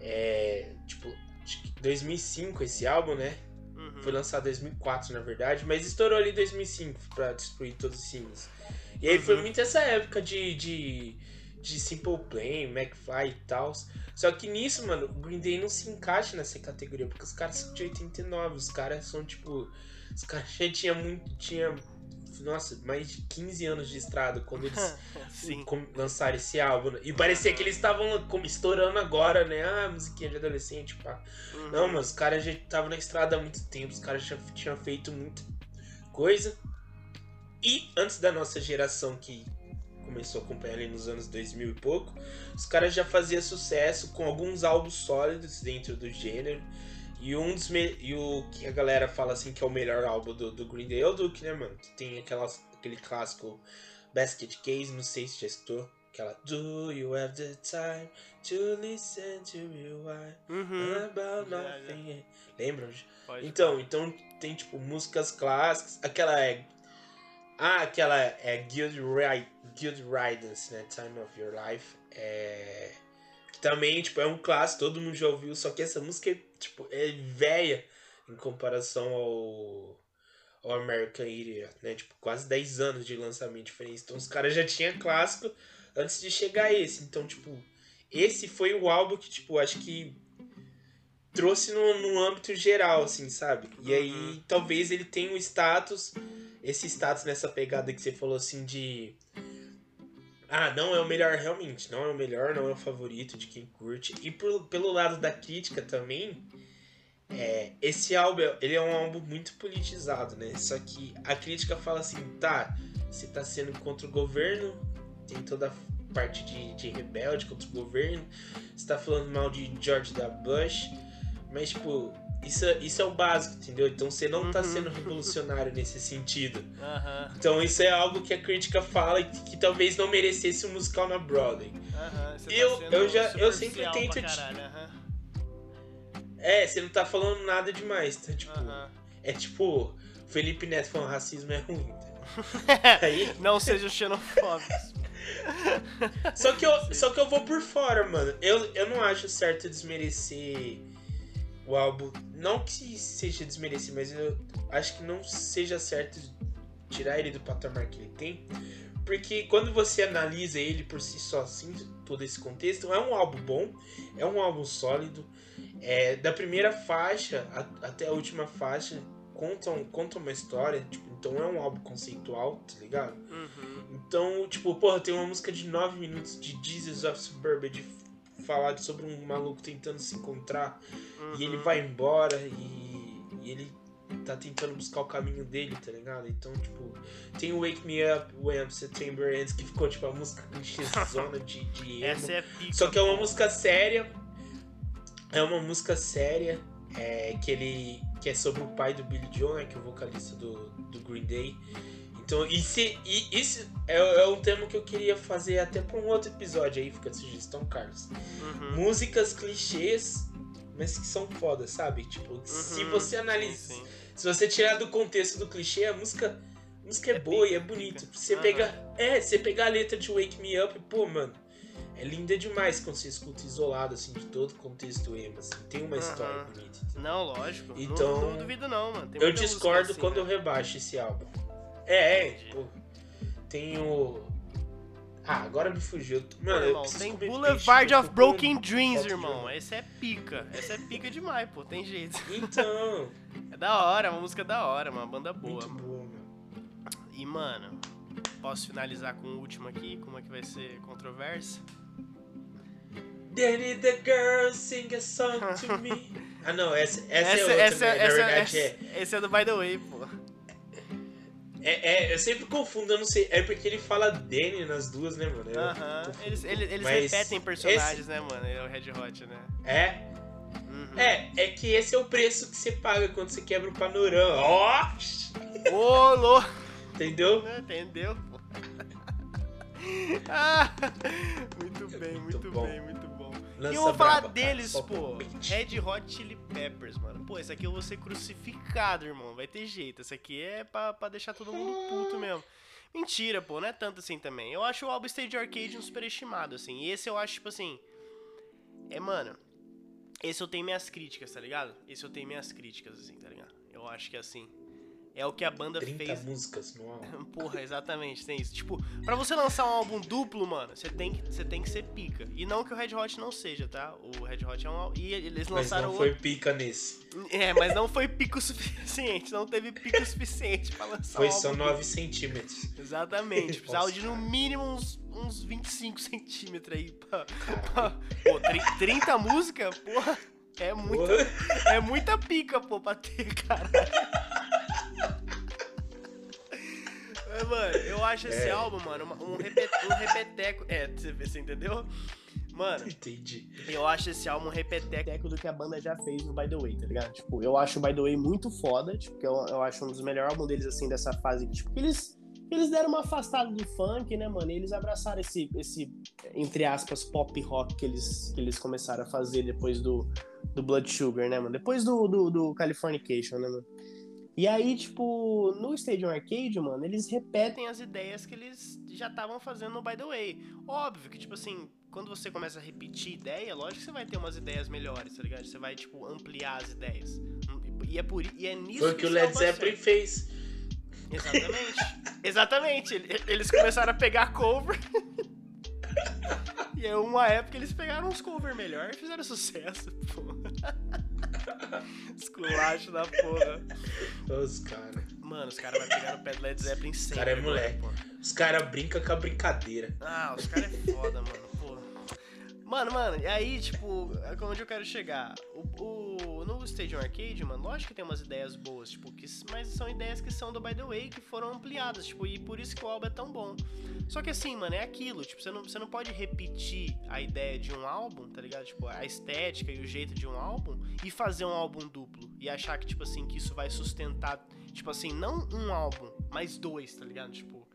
é. Tipo, acho que 2005 esse álbum, né? Uhum. Foi lançado em 2004, na verdade, mas estourou ali em 2005 pra destruir todos os singles. E aí foi Uhum. muito essa época de, de, de Simple Plan, McFly e tal. Só que nisso, mano, o Green Day não se encaixa nessa categoria, porque os caras são de 89, os caras são tipo. Os caras já tinham muito. Tinha, nossa, mais de 15 anos de estrada quando eles lançaram esse álbum. né? E parecia que eles estavam como, estourando agora, né? Ah, musiquinha de adolescente, pá. Uhum. Não, mas os caras já estavam na estrada há muito tempo, os caras já tinham feito muita coisa. E antes da nossa geração que começou a acompanhar ali nos anos 2000 e pouco, os caras já faziam sucesso com alguns álbuns sólidos dentro do gênero. E um dos me- e o que a galera fala assim que é o melhor álbum do, do Green Day é o Duke, né, mano? Que tem aquelas, aquele clássico Basket Case, não sei se já escutou. Aquela Do you have the time to listen to me why Uhum. about nothing? Lembram? Pode. Então, então tem tipo músicas clássicas. Aquela é. Ah, aquela é Guild, Ride, Guild Riders, né? Time of Your Life. É. Que também, tipo, é um clássico, todo mundo já ouviu, só que essa música é, tipo, é velha em comparação ao. ao American Idiot, né? Tipo, quase 10 anos de lançamento diferente. Então os caras já tinham clássico antes de chegar a esse. Então, tipo, esse foi o álbum que, tipo, acho que trouxe no, no âmbito geral, assim, sabe? E aí, Uhum. talvez ele tenha um status, esse status nessa pegada que você falou, assim, de... Ah, não é o melhor realmente, não é o melhor, não é o favorito de quem curte. E por, pelo lado da crítica também, é, esse álbum, ele é um álbum muito politizado, né? Só que a crítica fala assim, tá, você tá sendo contra o governo, tem toda a parte de, de rebelde contra o governo, você tá falando mal de George W. Bush, mas, tipo, isso, é- isso é o básico, entendeu? Então você não tá Uhum. sendo revolucionário nesse sentido. Aham. Então isso é algo que a crítica fala e que, que talvez não merecesse um musical na Broadway. Aham. Você tá Eu- eu já- eu sempre tento aham. É, você não tá falando nada demais, tá? Tipo, Aham. é tipo, Felipe Neto falando racismo é ruim, tá? Aí, Não sejam xenofóbicos. só que eu, só que eu vou por fora, mano. Eu, eu não acho certo desmerecer o álbum. Não que seja desmerecer, mas eu acho que não seja certo tirar ele do patamar que ele tem. Porque quando você analisa ele por si só, assim, todo esse contexto, é um álbum bom, é um álbum sólido. É, da primeira faixa a- até a última faixa contam, contam uma história, tipo, então é um álbum conceitual, tá ligado? Uhum. Então, tipo, porra, tem uma música de 9 minutos de Jesus of Suburbia de falar sobre um maluco tentando se encontrar e ele Uhum. vai embora e, e ele tá tentando buscar o caminho dele, tá ligado? Então, tipo, tem o Wake Me Up When September Ends, que ficou, tipo, a música clichêzona de, de emo. Essa é pica. Só que é uma música séria. É uma música séria. É, que ele. Que é sobre o pai do Billy Joe, né? Que é o vocalista do, do Green Day. Então, e se, e isso é, é um tema que eu queria fazer até pra um outro episódio aí, fica a sugestão, Carlos. Uhum. Músicas clichês mas que são foda, sabe? Tipo, se Uhum, você sim, analisa. sim. Se você tirar do contexto do clichê, a música, a música é, É boa e é é bonito. pica. Você Aham. pegar. É, você pegar a letra de Wake Me Up, pô, mano. É linda demais quando você escuta isolado, assim, de todo o contexto emo, assim. Tem uma história Aham. bonita. Não, lógico. Não- Então, não, duvido não, mano. Eu discordo assim, quando eu né? rebaixo esse álbum. É, é. Tem o. Ah, agora me fugiu. Mano, irmão, tem Boulevard peixe, of Broken Dreams, irmão. Esse é pica. Essa é pica demais, pô. Tem jeito. Então, É da hora, é uma música da hora, uma banda boa. muito boa, meu. E, mano, posso finalizar com o último aqui? Como é que vai ser controverso? Danny the girl sing a song to me. Ah, não, essa, essa, é outra, essa, né? Na essa, essa- é, Esse é do By The Way, pô. É, é. Eu sempre confundo, eu não sei. É porque ele fala Danny nas duas, né, mano? Aham. confundo. Eles, eles, eles Mas repetem personagens, né, mano? É o Red Hot, né? É? Uhum. É, é que esse é o preço que você paga quando você quebra o panorama. Ó! Ô, louco! Entendeu? Entendeu, pô? Ah, muito bem, muito muito, bem, muito bom. Lança e eu vou falar deles, pô. Red Hot Chili Peppers, mano. Pô, esse aqui eu vou ser crucificado, irmão. Vai ter jeito. Esse aqui é pra, pra deixar todo mundo puto mesmo. Mentira, pô, não é tanto assim também. Eu acho o álbum Stage Arcade um superestimado, assim. E esse eu acho, tipo assim. É, mano. Esse eu tenho minhas críticas, tá ligado? Esse eu tenho minhas críticas, assim, tá ligado? Eu acho que assim. É o que a banda 30 fez. músicas no álbum. Porra, exatamente, tem isso. Tipo, pra você lançar um álbum duplo, mano, você tem que, você tem que ser pica. E não que o Red Hot não seja, tá? O Red Hot é um álbum. E eles Mas lançaram não outro. foi pica nesse. É, mas não foi pico suficiente. Não teve pico suficiente pra lançar Foi um só álbum 9 centímetros. duplo. Exatamente. Precisava de no mínimo uns, uns 25 centímetros aí. Pra, pra- pô, tri- 30 músicas? Porra, é muita, Porra. é muita pica, pô, pra ter, cara. Mano, eu acho esse É. álbum, mano, um, repet, um repeteco. É, você você entendeu? Mano, Entendi. eu acho esse álbum um repeteco do que a banda já fez no By The Way, tá ligado? Tipo, eu acho o By The Way muito foda, tipo, eu, eu acho um dos melhores álbuns deles, assim, dessa fase. Tipo, eles, eles deram uma afastada do funk, né, mano? E eles abraçaram esse, esse entre aspas, pop rock que eles, que eles começaram a fazer depois do, do Blood Sugar, né, mano? Depois do, do, do Californication, né, mano? E aí, tipo, no Stadium Arcade, mano, eles repetem as ideias que eles já estavam fazendo no By The Way. Óbvio que, tipo assim, quando você começa a repetir ideia, lógico que você vai ter umas ideias melhores, tá ligado? Você vai, tipo, ampliar as ideias. E é, por, e é nisso Foi o que o Led Zeppelin fez. Exatamente. Exatamente. Ele- Eles começaram a pegar cover. e aí, uma época, eles pegaram uns cover melhor e fizeram sucesso, pô. Esculacho da porra. Os caras. Mano, os caras vão pegar no pé do Led Zeppelin sempre. é mano, moleque. pô. Os caras brincam com a brincadeira. Ah, os caras é foda, mano. Mano, mano, e aí, tipo, é onde eu quero chegar? O, o, no Stadium Arcade, mano, lógico que tem umas ideias boas, tipo, que, mas são ideias que são do By The Way, que foram ampliadas, tipo, e por isso que o álbum é tão bom. Só que assim, mano, é aquilo, tipo, você não, você não pode repetir a ideia de um álbum, tá ligado? Tipo, a estética e o jeito de um álbum e fazer um álbum duplo e achar que, tipo assim, que isso vai sustentar, tipo assim, não um álbum, mas dois, tá ligado? Tipo,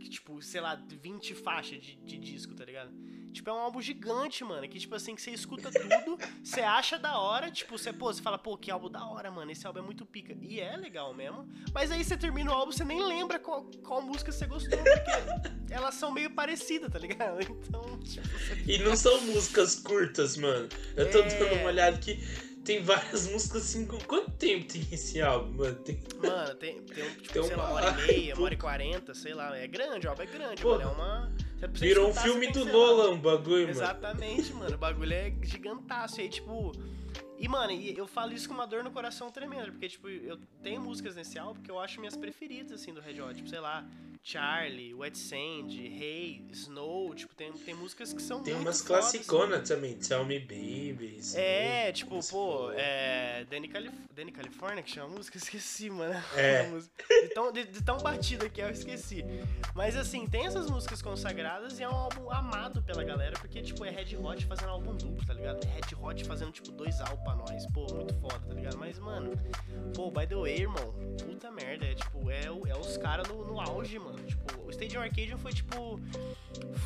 que, tipo, sei lá, 20 faixas de, de disco, tá ligado? Tipo, é um álbum gigante, mano. Que, tipo assim, que você escuta tudo, você acha da hora, tipo, você, pô, você fala, pô, que álbum da hora, mano. Esse álbum é muito pica. E é legal mesmo. Mas aí você termina o álbum, você nem lembra qual, qual música você gostou, porque elas são meio parecidas, tá ligado? Então, tipo, você... E não são músicas curtas, mano. Eu tô É. dando uma olhada aqui. Tem várias músicas assim. Quanto tempo tem esse álbum, mano? Tem... Mano, tem, tem tipo, Tem sei lá, uma- uma hora e meia, uma hora e quarenta, sei lá. É grande, o álbum é grande, Pô, mano. É uma. Virou um filme do Nolan, um bagulho, mano. Exatamente, mano. O bagulho é gigantaço. E aí, tipo. E, mano, eu falo isso com uma dor no coração tremenda, porque, tipo, eu tenho músicas nesse álbum que eu acho minhas preferidas, assim, do Red Hot. Tipo, sei lá, Charlie, Wet Sand, Hey, Snow, tipo, tem, tem músicas que são Tem umas classiconas também. Tell Me Baby. Snow, É, tipo, como você pô, é. Danny, Calif Danny California, que chama a música, esqueci, mano. É. De tão, de, de tão batida que é, eu esqueci. Mas assim, tem essas músicas consagradas e é um álbum amado pela galera, porque, tipo, é Red Hot fazendo álbum duplo, tá ligado? É Red Hot fazendo, tipo, dois álbuns pra nós. Pô, muito foda, tá ligado? Mas, mano, pô, by the way, irmão, puta merda. É tipo, é, é os caras no, no auge, mano. Tipo, o Stadium Arcadium foi tipo.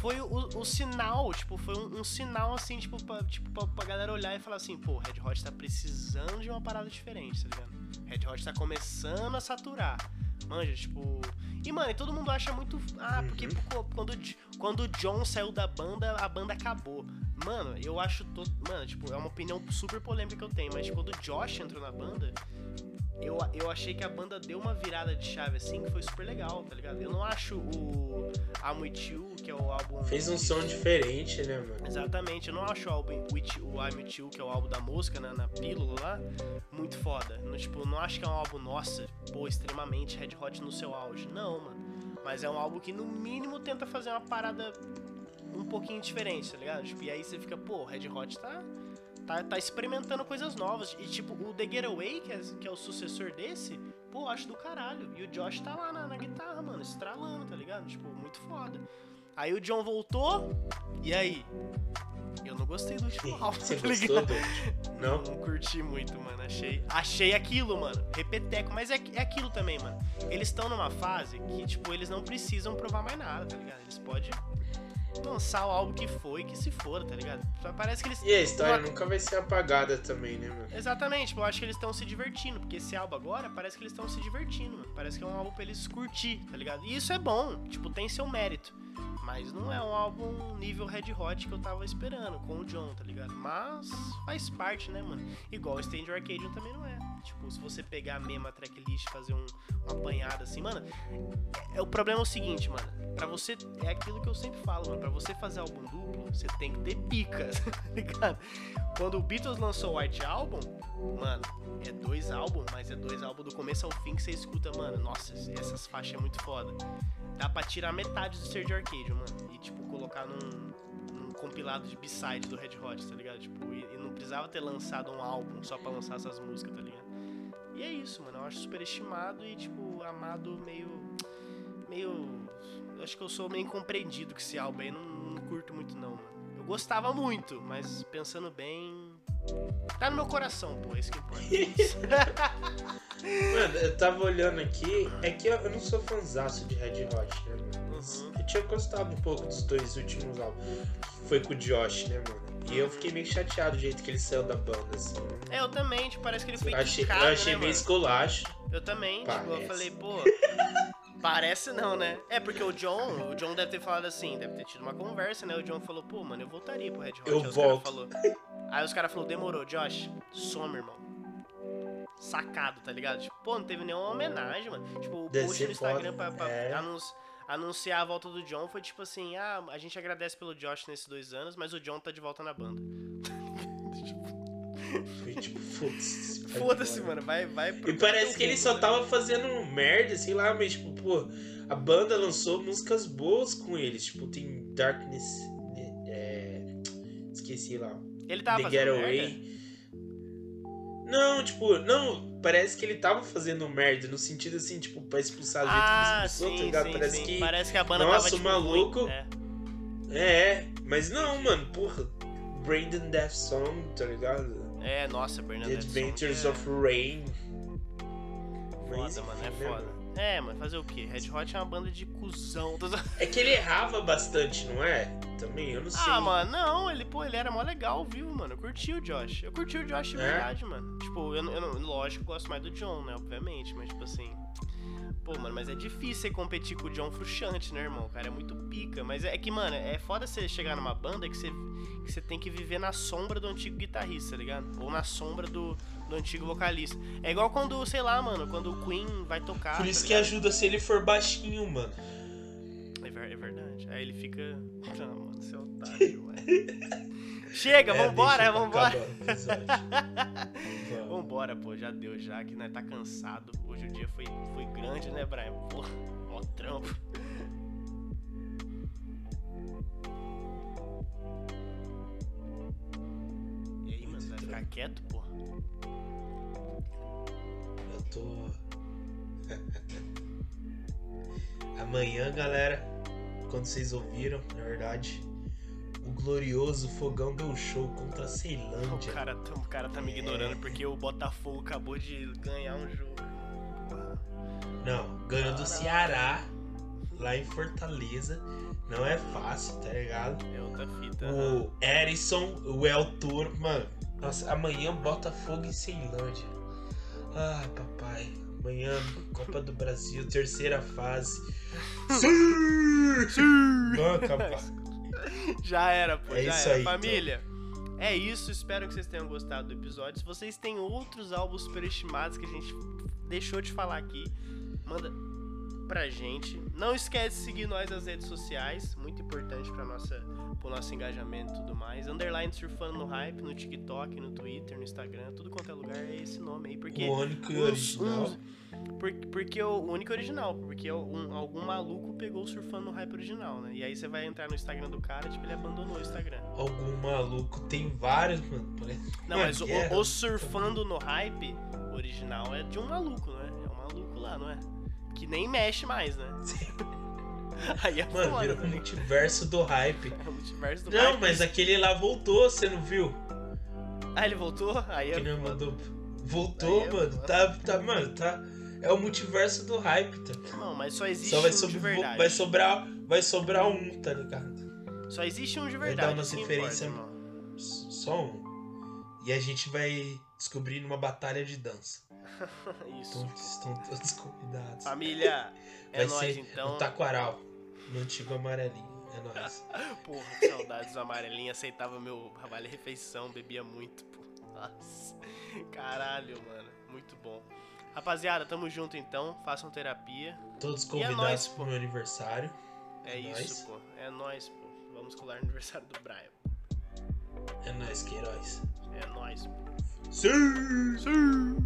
Foi o, o sinal, tipo, foi um, um sinal assim, tipo, pra, tipo pra, pra galera olhar e falar assim, pô, Red Hot tá precisando de uma parada diferente, tá ligado? Red Hot tá começando a saturar. Manja, tipo. E, mano, e todo mundo acha muito. Ah, porque pô, quando, quando o John saiu da banda, a banda acabou. Mano, eu acho. To... Mano, tipo, é uma opinião super polêmica que eu tenho, mas quando o Josh entrou na banda, eu, eu achei que a banda deu uma virada de chave assim que foi super legal, tá ligado? Eu não acho o I'm With You, que é o álbum. Fez um som diferente, né, mano? Exatamente, eu não acho o álbum With, o I'm With You, que é o álbum da música, né, na pílula lá, muito foda. No, tipo, eu não acho que é um álbum, nossa, pô, extremamente Red Hot no seu auge. Não, mano. Mas é um álbum que no mínimo tenta fazer uma parada um pouquinho diferente, tá ligado? Tipo, e aí você fica, pô, Red Hot tá, tá, tá experimentando coisas novas. E tipo, o The Getaway, que é, que é o sucessor desse, pô, acho do caralho. E o Josh tá lá na, na guitarra, mano, estralando, tá ligado? Tipo, muito foda. Aí o John voltou, e aí? Eu não gostei do último álbum, Você tá gostou ligado? do. Não? Não curti muito, mano. Achei, achei aquilo, mano. Repeteco. Mas é, é aquilo também, mano. Eles estão numa fase que, tipo, eles não precisam provar mais nada, tá ligado? Eles podem lançar o álbum que foi, que se for, tá ligado? Parece que eles. E a história Uma- nunca vai ser apagada também, né, mano? Exatamente, tipo, eu acho que eles estão se divertindo, porque esse álbum agora parece que eles estão se divertindo, mano. Parece que é um álbum pra eles curtir, tá ligado? E isso é bom, tipo, tem seu mérito. Mas não é um álbum nível Red Hot que eu tava esperando, com o John, tá ligado? Mas faz parte, né, mano? Igual o Stand Arcadium também não é. Tipo, se você pegar a mesma tracklist fazer um, uma apanhada assim, mano. É, o problema é o seguinte, mano. Pra você. É aquilo que eu sempre falo, mano. Pra você fazer álbum duplo, você tem que ter pica, tá ligado? Quando o Beatles lançou o White Album, mano, é dois álbuns, mas é dois álbuns do começo ao fim que você escuta, mano. Nossa, essas faixas é muito foda. Dá pra tirar metade do Serge Arcadium, mano. E, tipo, colocar num, num compilado de B-side do Red Hot, tá ligado? Tipo, e, e não precisava ter lançado um álbum só pra lançar essas músicas, tá ligado? E é isso, mano. Eu acho superestimado e, tipo, amado meio. meio. Eu acho que eu sou meio incompreendido com esse álbum aí. Não, não curto muito, não, mano. Eu gostava muito, mas pensando bem. Tá no meu coração, pô, é isso que importa. Mano, eu tava olhando aqui, é que eu, eu não sou fãzaço de Red Hot, né, mano? Uhum. Eu tinha gostado um pouco dos dois últimos álbuns. Foi com o Josh, né, mano? E eu fiquei meio chateado do jeito que ele saiu da banda, assim. é, eu também, tipo, parece que ele foi Eu achei, eu achei né, meio mano? esculacho. Eu também, tipo, eu Parece. falei, pô. Parece não, né? É porque o John, o John deve ter falado assim, deve ter tido uma conversa, né? O John falou, pô, mano, eu voltaria pro Red Hot. Eu Aí os cara volto. falou- Aí os caras falaram, demorou, Josh, some, irmão. Sacado, tá ligado? Tipo, pô, não teve nenhuma homenagem, mano. Tipo, o post no Instagram pra, pra É. anunci- anunciar a volta do John foi tipo assim, ah, a gente agradece pelo Josh nesses dois anos, mas o John tá de volta na banda. Foi tipo, foda-se. Foda-se, mano, vai, vai pro E parece que ele só tá tava fazendo merda, sei lá, mas tipo, pô, a banda lançou músicas boas com eles. Tipo, tem Darkness. É, esqueci lá. Ele tava The Getaway. merda? Não, tipo, não, parece que ele tava fazendo merda, no sentido assim, tipo, pra expulsar a gente Ah, das pessoas, tá ligado? parece sim. que. Parece que a banda Nossa, tava, tipo, o maluco- ruim. É. É, mas não, mano, porra. Brandon Death Song, tá ligado? É, nossa, The Bernadette. Adventures Song of Rain. é Mas, foda, mano, é né, foda. É, mano, fazer o quê? Red Hot é uma banda de cuzão. É que ele errava bastante, não é? Também, eu não sei. Ah, mano, não, ele, pô, ele era mó legal vivo, mano. Eu curti o Josh. Eu curti o Josh de É? verdade, mano. Tipo, eu, eu lógico, eu gosto mais do John, né? Obviamente, mas tipo assim. Pô, mano, mas é difícil você competir com o John Frusciante, né, irmão? O cara é muito pica. Mas é que, mano, é foda você chegar numa banda que você, que você tem que viver na sombra do antigo guitarrista, tá ligado? Ou na sombra do, do antigo vocalista. É igual quando, sei lá, mano, quando o Queen vai tocar. Por tá isso que ligado? ajuda se ele for baixinho, mano. É, ver- é verdade. Aí ele fica. Não, mano, você é otário, ué. Chega, É, vambora, vambora. Vambora, pô, já deu já, que nós tá cansado. Hoje o dia foi, foi grande, né, Brian? Pô, ó trampo. E aí, mano, vai ficar quieto, pô? Tô. Amanhã, galera, quando vocês ouviram, na verdade, o glorioso Fogão deu show contra a O Ceilândia. cara, tá- o cara tá me ignorando porque o Botafogo acabou de ganhar um jogo. Não, ganhou do Ceará lá em Fortaleza. Não é fácil, tá ligado? É outra fita. O Erison, o El Toro, mano. Nossa, amanhã Botafogo e Ceilândia. Ah, papai. Amanhã, Copa do Brasil, terceira fase. Sim! Sim! Acabar. Já era, pô. É já isso era. aí, Família, é isso. Espero que vocês tenham gostado do episódio. Se vocês têm outros álbuns superestimados que a gente deixou de falar aqui, manda pra gente. Não esquece de seguir nós nas redes sociais. Muito importante pra nossa, pro nosso engajamento e tudo mais. Underline surfando no hype, no TikTok, no Twitter, no Instagram, tudo quanto é lugar é esse nome aí. Porque O único original. uns- por- porque o, o único original, porque um- algum maluco pegou o surfando no hype original, né? E aí você vai entrar no Instagram do cara, tipo, ele abandonou o Instagram. Algum maluco. Tem vários, mano. Não, Mano, mas o, o- surfando no hype original é de um maluco, né? É um maluco lá, não é? Que nem mexe mais, né? Aí é Mano, virou o ligado? multiverso do hype. É o multiverso do Não, hype. mas aquele lá voltou, você não viu? Ah, ele voltou? Aí é foda. mandou. Voltou, Aí é mano. Tá, tá, mano, tá. É o multiverso do hype, tá? Não, mas só existe Só vai, um sobre- de verdade. vai sobrar, vai sobrar um, tá ligado? Só existe um de Vai verdade. dar que referências- importa, irmão. S- Só um. E a gente vai descobrir numa batalha de dança. Isso. Então estão todos convidados. Família, é vai nóis ser então. no Taquaral, no antigo amarelinho. É nóis. Porra, que saudades do amarelinho. Aceitava meu vale refeição, bebia muito, pô. Nossa. Caralho, mano. Muito bom. Rapaziada, tamo junto então. Façam terapia. Todos E é convidados nóis, pro meu aniversário. É É isso, nóis. pô. É nóis, pô. Vamos colar no aniversário do Brian. É nóis, Queiroz. É nóis, pô. Sim! Sim!